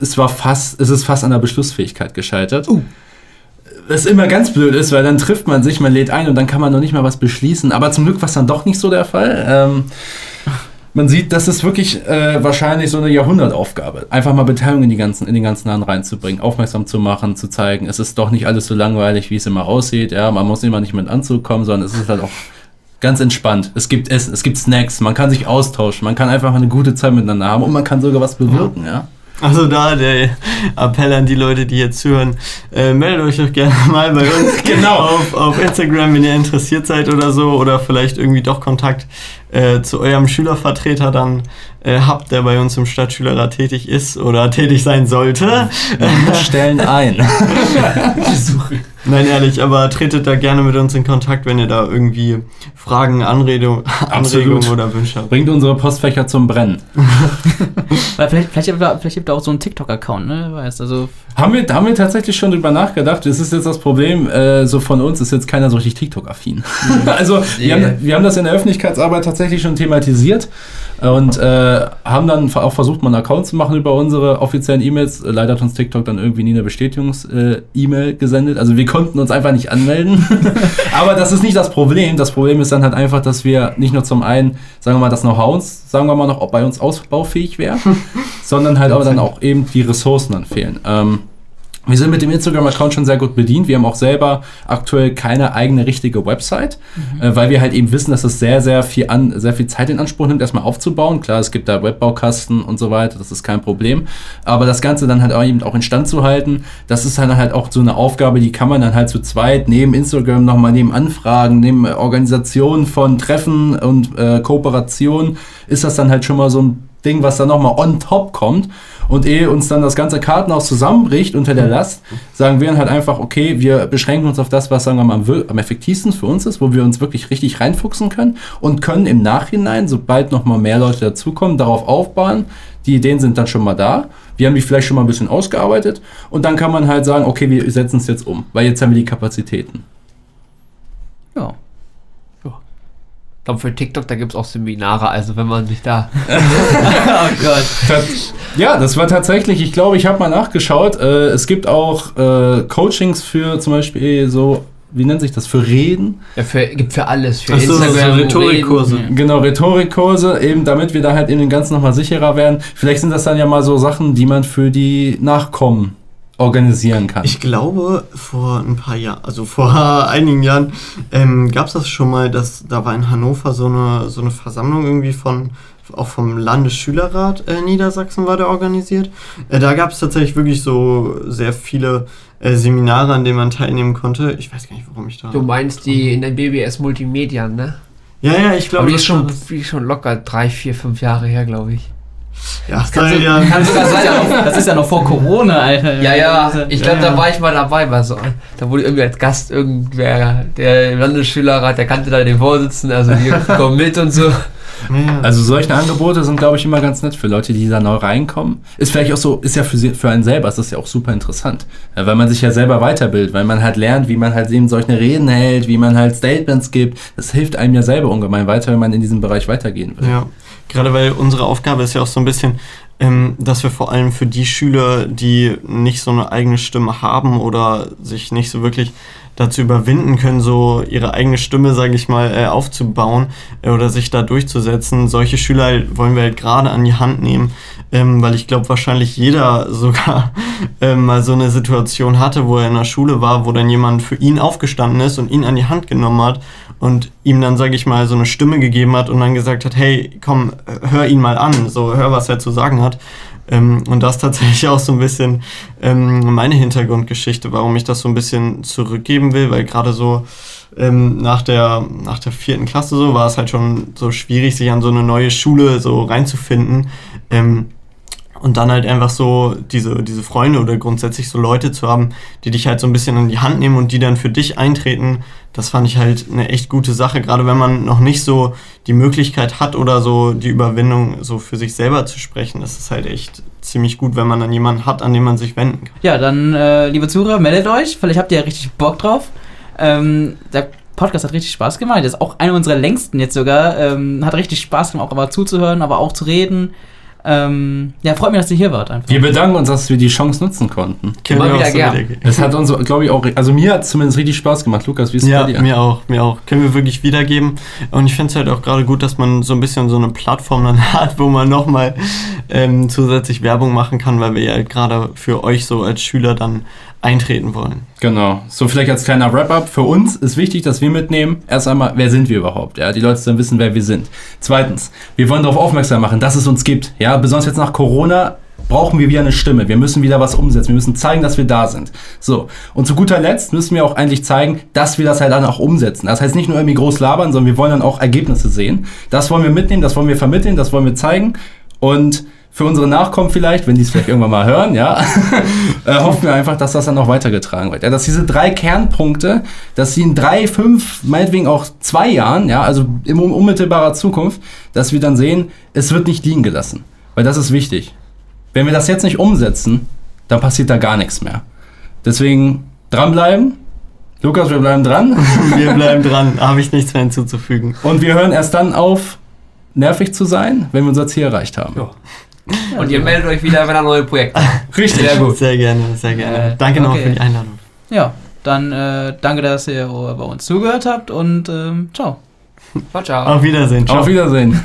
es war fast, es ist fast an der Beschlussfähigkeit gescheitert. Uh. Was immer ganz blöd ist, weil dann trifft man sich, man lädt ein und dann kann man noch nicht mal was beschließen. Aber zum Glück war es dann doch nicht so der Fall. Ähm, man sieht, das ist wirklich äh, wahrscheinlich so eine Jahrhundertaufgabe. Einfach mal Beteiligung in, die ganzen, in den ganzen Laden reinzubringen, aufmerksam zu machen, zu zeigen, es ist doch nicht alles so langweilig, wie es immer aussieht. Ja, man muss immer nicht mit Anzug kommen, sondern es ist halt auch ganz entspannt. Es gibt Essen, es gibt Snacks, man kann sich austauschen, man kann einfach eine gute Zeit miteinander haben und man kann sogar was bewirken, ja. Also da der Appell an die Leute, die jetzt hören, äh, meldet euch doch gerne mal bei uns [laughs] genau. auf, auf Instagram, wenn ihr interessiert seid oder so oder vielleicht irgendwie doch Kontakt äh, zu eurem Schülervertreter dann äh, habt, der bei uns im Stadtschülerrat tätig ist oder tätig sein sollte. Wir stellen ein. [laughs] Nein, ehrlich, aber tretet da gerne mit uns in Kontakt, wenn ihr da irgendwie Fragen, Anregungen, Anregungen oder Wünsche habt. Bringt unsere Postfächer zum Brennen. [laughs] vielleicht, vielleicht, habt ihr, vielleicht habt ihr auch so einen TikTok-Account, ne? Weißt, also haben, wir, haben wir tatsächlich schon drüber nachgedacht. Das ist jetzt das Problem, äh, so von uns ist jetzt keiner so richtig TikTok-affin. [laughs] also, wir, yeah. haben, wir haben das in der Öffentlichkeitsarbeit tatsächlich schon thematisiert und äh, haben dann auch versucht, mal einen Account zu machen über unsere offiziellen E-Mails. Leider hat uns TikTok dann irgendwie nie eine Bestätigungs-E-Mail äh, gesendet. Also wir konnten uns einfach nicht anmelden. [laughs] Aber das ist nicht das Problem. Das Problem ist dann halt einfach, dass wir nicht nur zum einen, sagen wir mal, das Know-how uns, sagen wir mal, noch bei uns ausbaufähig wäre, [laughs] sondern halt aber dann auch eben die Ressourcen dann fehlen. Ähm, wir sind mit dem Instagram-Account schon sehr gut bedient. Wir haben auch selber aktuell keine eigene richtige Website, mhm. äh, weil wir halt eben wissen, dass es sehr, sehr viel, an, sehr viel Zeit in Anspruch nimmt, erstmal aufzubauen. Klar, es gibt da Webbaukasten und so weiter, das ist kein Problem. Aber das Ganze dann halt auch eben auch instand zu halten, das ist dann halt auch so eine Aufgabe, die kann man dann halt zu zweit neben Instagram nochmal neben Anfragen, neben Organisationen von Treffen und äh, Kooperationen, ist das dann halt schon mal so ein Ding, was dann nochmal on top kommt. Und ehe uns dann das ganze Kartenhaus zusammenbricht unter der Last, sagen wir dann halt einfach, okay, wir beschränken uns auf das, was sagen wir mal am, am effektivsten für uns ist, wo wir uns wirklich richtig reinfuchsen können und können im Nachhinein, sobald nochmal mehr Leute dazukommen, darauf aufbauen. Die Ideen sind dann schon mal da. Wir haben die vielleicht schon mal ein bisschen ausgearbeitet und dann kann man halt sagen, okay, wir setzen es jetzt um, weil jetzt haben wir die Kapazitäten. Ja glaube, für TikTok, da gibt es auch Seminare, also wenn man sich da. [laughs] [laughs] oh Gott. Ja, das war tatsächlich, ich glaube, ich habe mal nachgeschaut. Äh, es gibt auch äh, Coachings für zum Beispiel so wie nennt sich das, für Reden? Ja, für, gibt für alles, für Ach so, Instagram, so Rhetorikkurse. Genau, Rhetorikkurse, eben damit wir da halt eben den Ganzen nochmal sicherer werden. Vielleicht sind das dann ja mal so Sachen, die man für die Nachkommen organisieren kann. Ich glaube, vor ein paar Jahren, also vor [laughs] einigen Jahren, ähm, gab es das schon mal, dass da war in Hannover so eine, so eine Versammlung irgendwie von, auch vom Landesschülerrat äh, Niedersachsen war der organisiert. Äh, da gab es tatsächlich wirklich so sehr viele äh, Seminare, an denen man teilnehmen konnte. Ich weiß gar nicht, warum ich da. Du meinst die in der BBS Multimedia, ne? Ja, ja, ich glaube. die ist schon, die ist schon locker drei, vier, fünf Jahre her, glaube ich. Ja, das, kann du, ja, das, ist ja noch, das ist ja noch vor Corona, Alter. Ja, ja, ich glaube, ja, da war ich mal dabei bei so. Da wurde irgendwie als Gast irgendwer, der Landesschülerrat, der kannte da den Vorsitzenden, also die [laughs] kommen mit und so. Also solche Angebote sind, glaube ich, immer ganz nett für Leute, die da neu reinkommen. Ist vielleicht auch so, ist ja für, für einen selber, ist das ja auch super interessant. Weil man sich ja selber weiterbildet, weil man halt lernt, wie man halt eben solche Reden hält, wie man halt Statements gibt. Das hilft einem ja selber ungemein weiter, wenn man in diesem Bereich weitergehen will. Ja, gerade weil unsere Aufgabe ist ja auch so ein bisschen, ähm, dass wir vor allem für die Schüler, die nicht so eine eigene Stimme haben oder sich nicht so wirklich dazu überwinden können, so ihre eigene Stimme, sage ich mal, äh, aufzubauen äh, oder sich da durchzusetzen. Solche Schüler wollen wir halt gerade an die Hand nehmen, ähm, weil ich glaube, wahrscheinlich jeder [laughs] sogar ähm, mal so eine Situation hatte, wo er in der Schule war, wo dann jemand für ihn aufgestanden ist und ihn an die Hand genommen hat und ihm dann, sage ich mal, so eine Stimme gegeben hat und dann gesagt hat, hey, komm, hör ihn mal an, so hör, was er zu sagen hat. Ähm, und das tatsächlich [laughs] auch so ein bisschen ähm, meine Hintergrundgeschichte, warum ich das so ein bisschen zurückgeben will, weil gerade so ähm, nach, der, nach der vierten Klasse so war es halt schon so schwierig, sich an so eine neue Schule so reinzufinden. Ähm, und dann halt einfach so diese, diese Freunde oder grundsätzlich so Leute zu haben, die dich halt so ein bisschen in die Hand nehmen und die dann für dich eintreten, das fand ich halt eine echt gute Sache, gerade wenn man noch nicht so die Möglichkeit hat oder so die Überwindung so für sich selber zu sprechen. Das ist halt echt ziemlich gut, wenn man dann jemanden hat, an den man sich wenden kann. Ja, dann, äh, liebe Zuhörer, meldet euch, vielleicht habt ihr ja richtig Bock drauf. Ähm, der Podcast hat richtig Spaß gemacht. Das ist auch einer unserer längsten jetzt sogar. Ähm, hat richtig Spaß gemacht, auch aber zuzuhören, aber auch zu reden. Ähm, ja, freut mich, dass ihr hier wart. Einfach. Wir bedanken uns, dass wir die Chance nutzen konnten. Können Immer wieder gerne. Es hat uns, glaube ich, auch, also mir hat es zumindest richtig Spaß gemacht. Lukas, wie ist es ja, bei dir? mir auch, mir auch. Können wir wirklich wiedergeben. Und ich finde es halt auch gerade gut, dass man so ein bisschen so eine Plattform dann [laughs] hat, wo man nochmal ähm, zusätzlich Werbung machen kann, weil wir ja halt gerade für euch so als Schüler dann eintreten wollen. Genau. So vielleicht als kleiner Wrap-up. Für uns ist wichtig, dass wir mitnehmen, erst einmal, wer sind wir überhaupt? Ja, die Leute sollen wissen, wer wir sind. Zweitens, wir wollen darauf aufmerksam machen, dass es uns gibt. Ja, besonders jetzt nach Corona brauchen wir wieder eine Stimme. Wir müssen wieder was umsetzen. Wir müssen zeigen, dass wir da sind. So. Und zu guter Letzt müssen wir auch eigentlich zeigen, dass wir das halt dann auch umsetzen. Das heißt nicht nur irgendwie groß labern, sondern wir wollen dann auch Ergebnisse sehen. Das wollen wir mitnehmen, das wollen wir vermitteln, das wollen wir zeigen. Und für unsere Nachkommen vielleicht, wenn die es vielleicht irgendwann mal hören, ja, [laughs] äh, hoffen wir einfach, dass das dann noch weitergetragen wird. Ja, dass diese drei Kernpunkte, dass sie in drei, fünf, meinetwegen auch zwei Jahren, ja, also in unmittelbarer Zukunft, dass wir dann sehen, es wird nicht liegen gelassen. Weil das ist wichtig. Wenn wir das jetzt nicht umsetzen, dann passiert da gar nichts mehr. Deswegen dranbleiben. Lukas, wir bleiben dran. [laughs] wir bleiben dran, [laughs] habe ich nichts mehr hinzuzufügen. Und wir hören erst dann auf, nervig zu sein, wenn wir unser Ziel erreicht haben. Ja. Und ihr meldet euch wieder, wenn ein neues Projekt [laughs] Richtig. Sehr gut. Sehr gerne, sehr gerne. Äh, danke okay. noch für die Einladung. Ja, dann äh, danke, dass ihr bei uns zugehört habt und ähm, ciao. [laughs] Ciao, ciao. Auf Wiedersehen. Ciao. Auf Wiedersehen.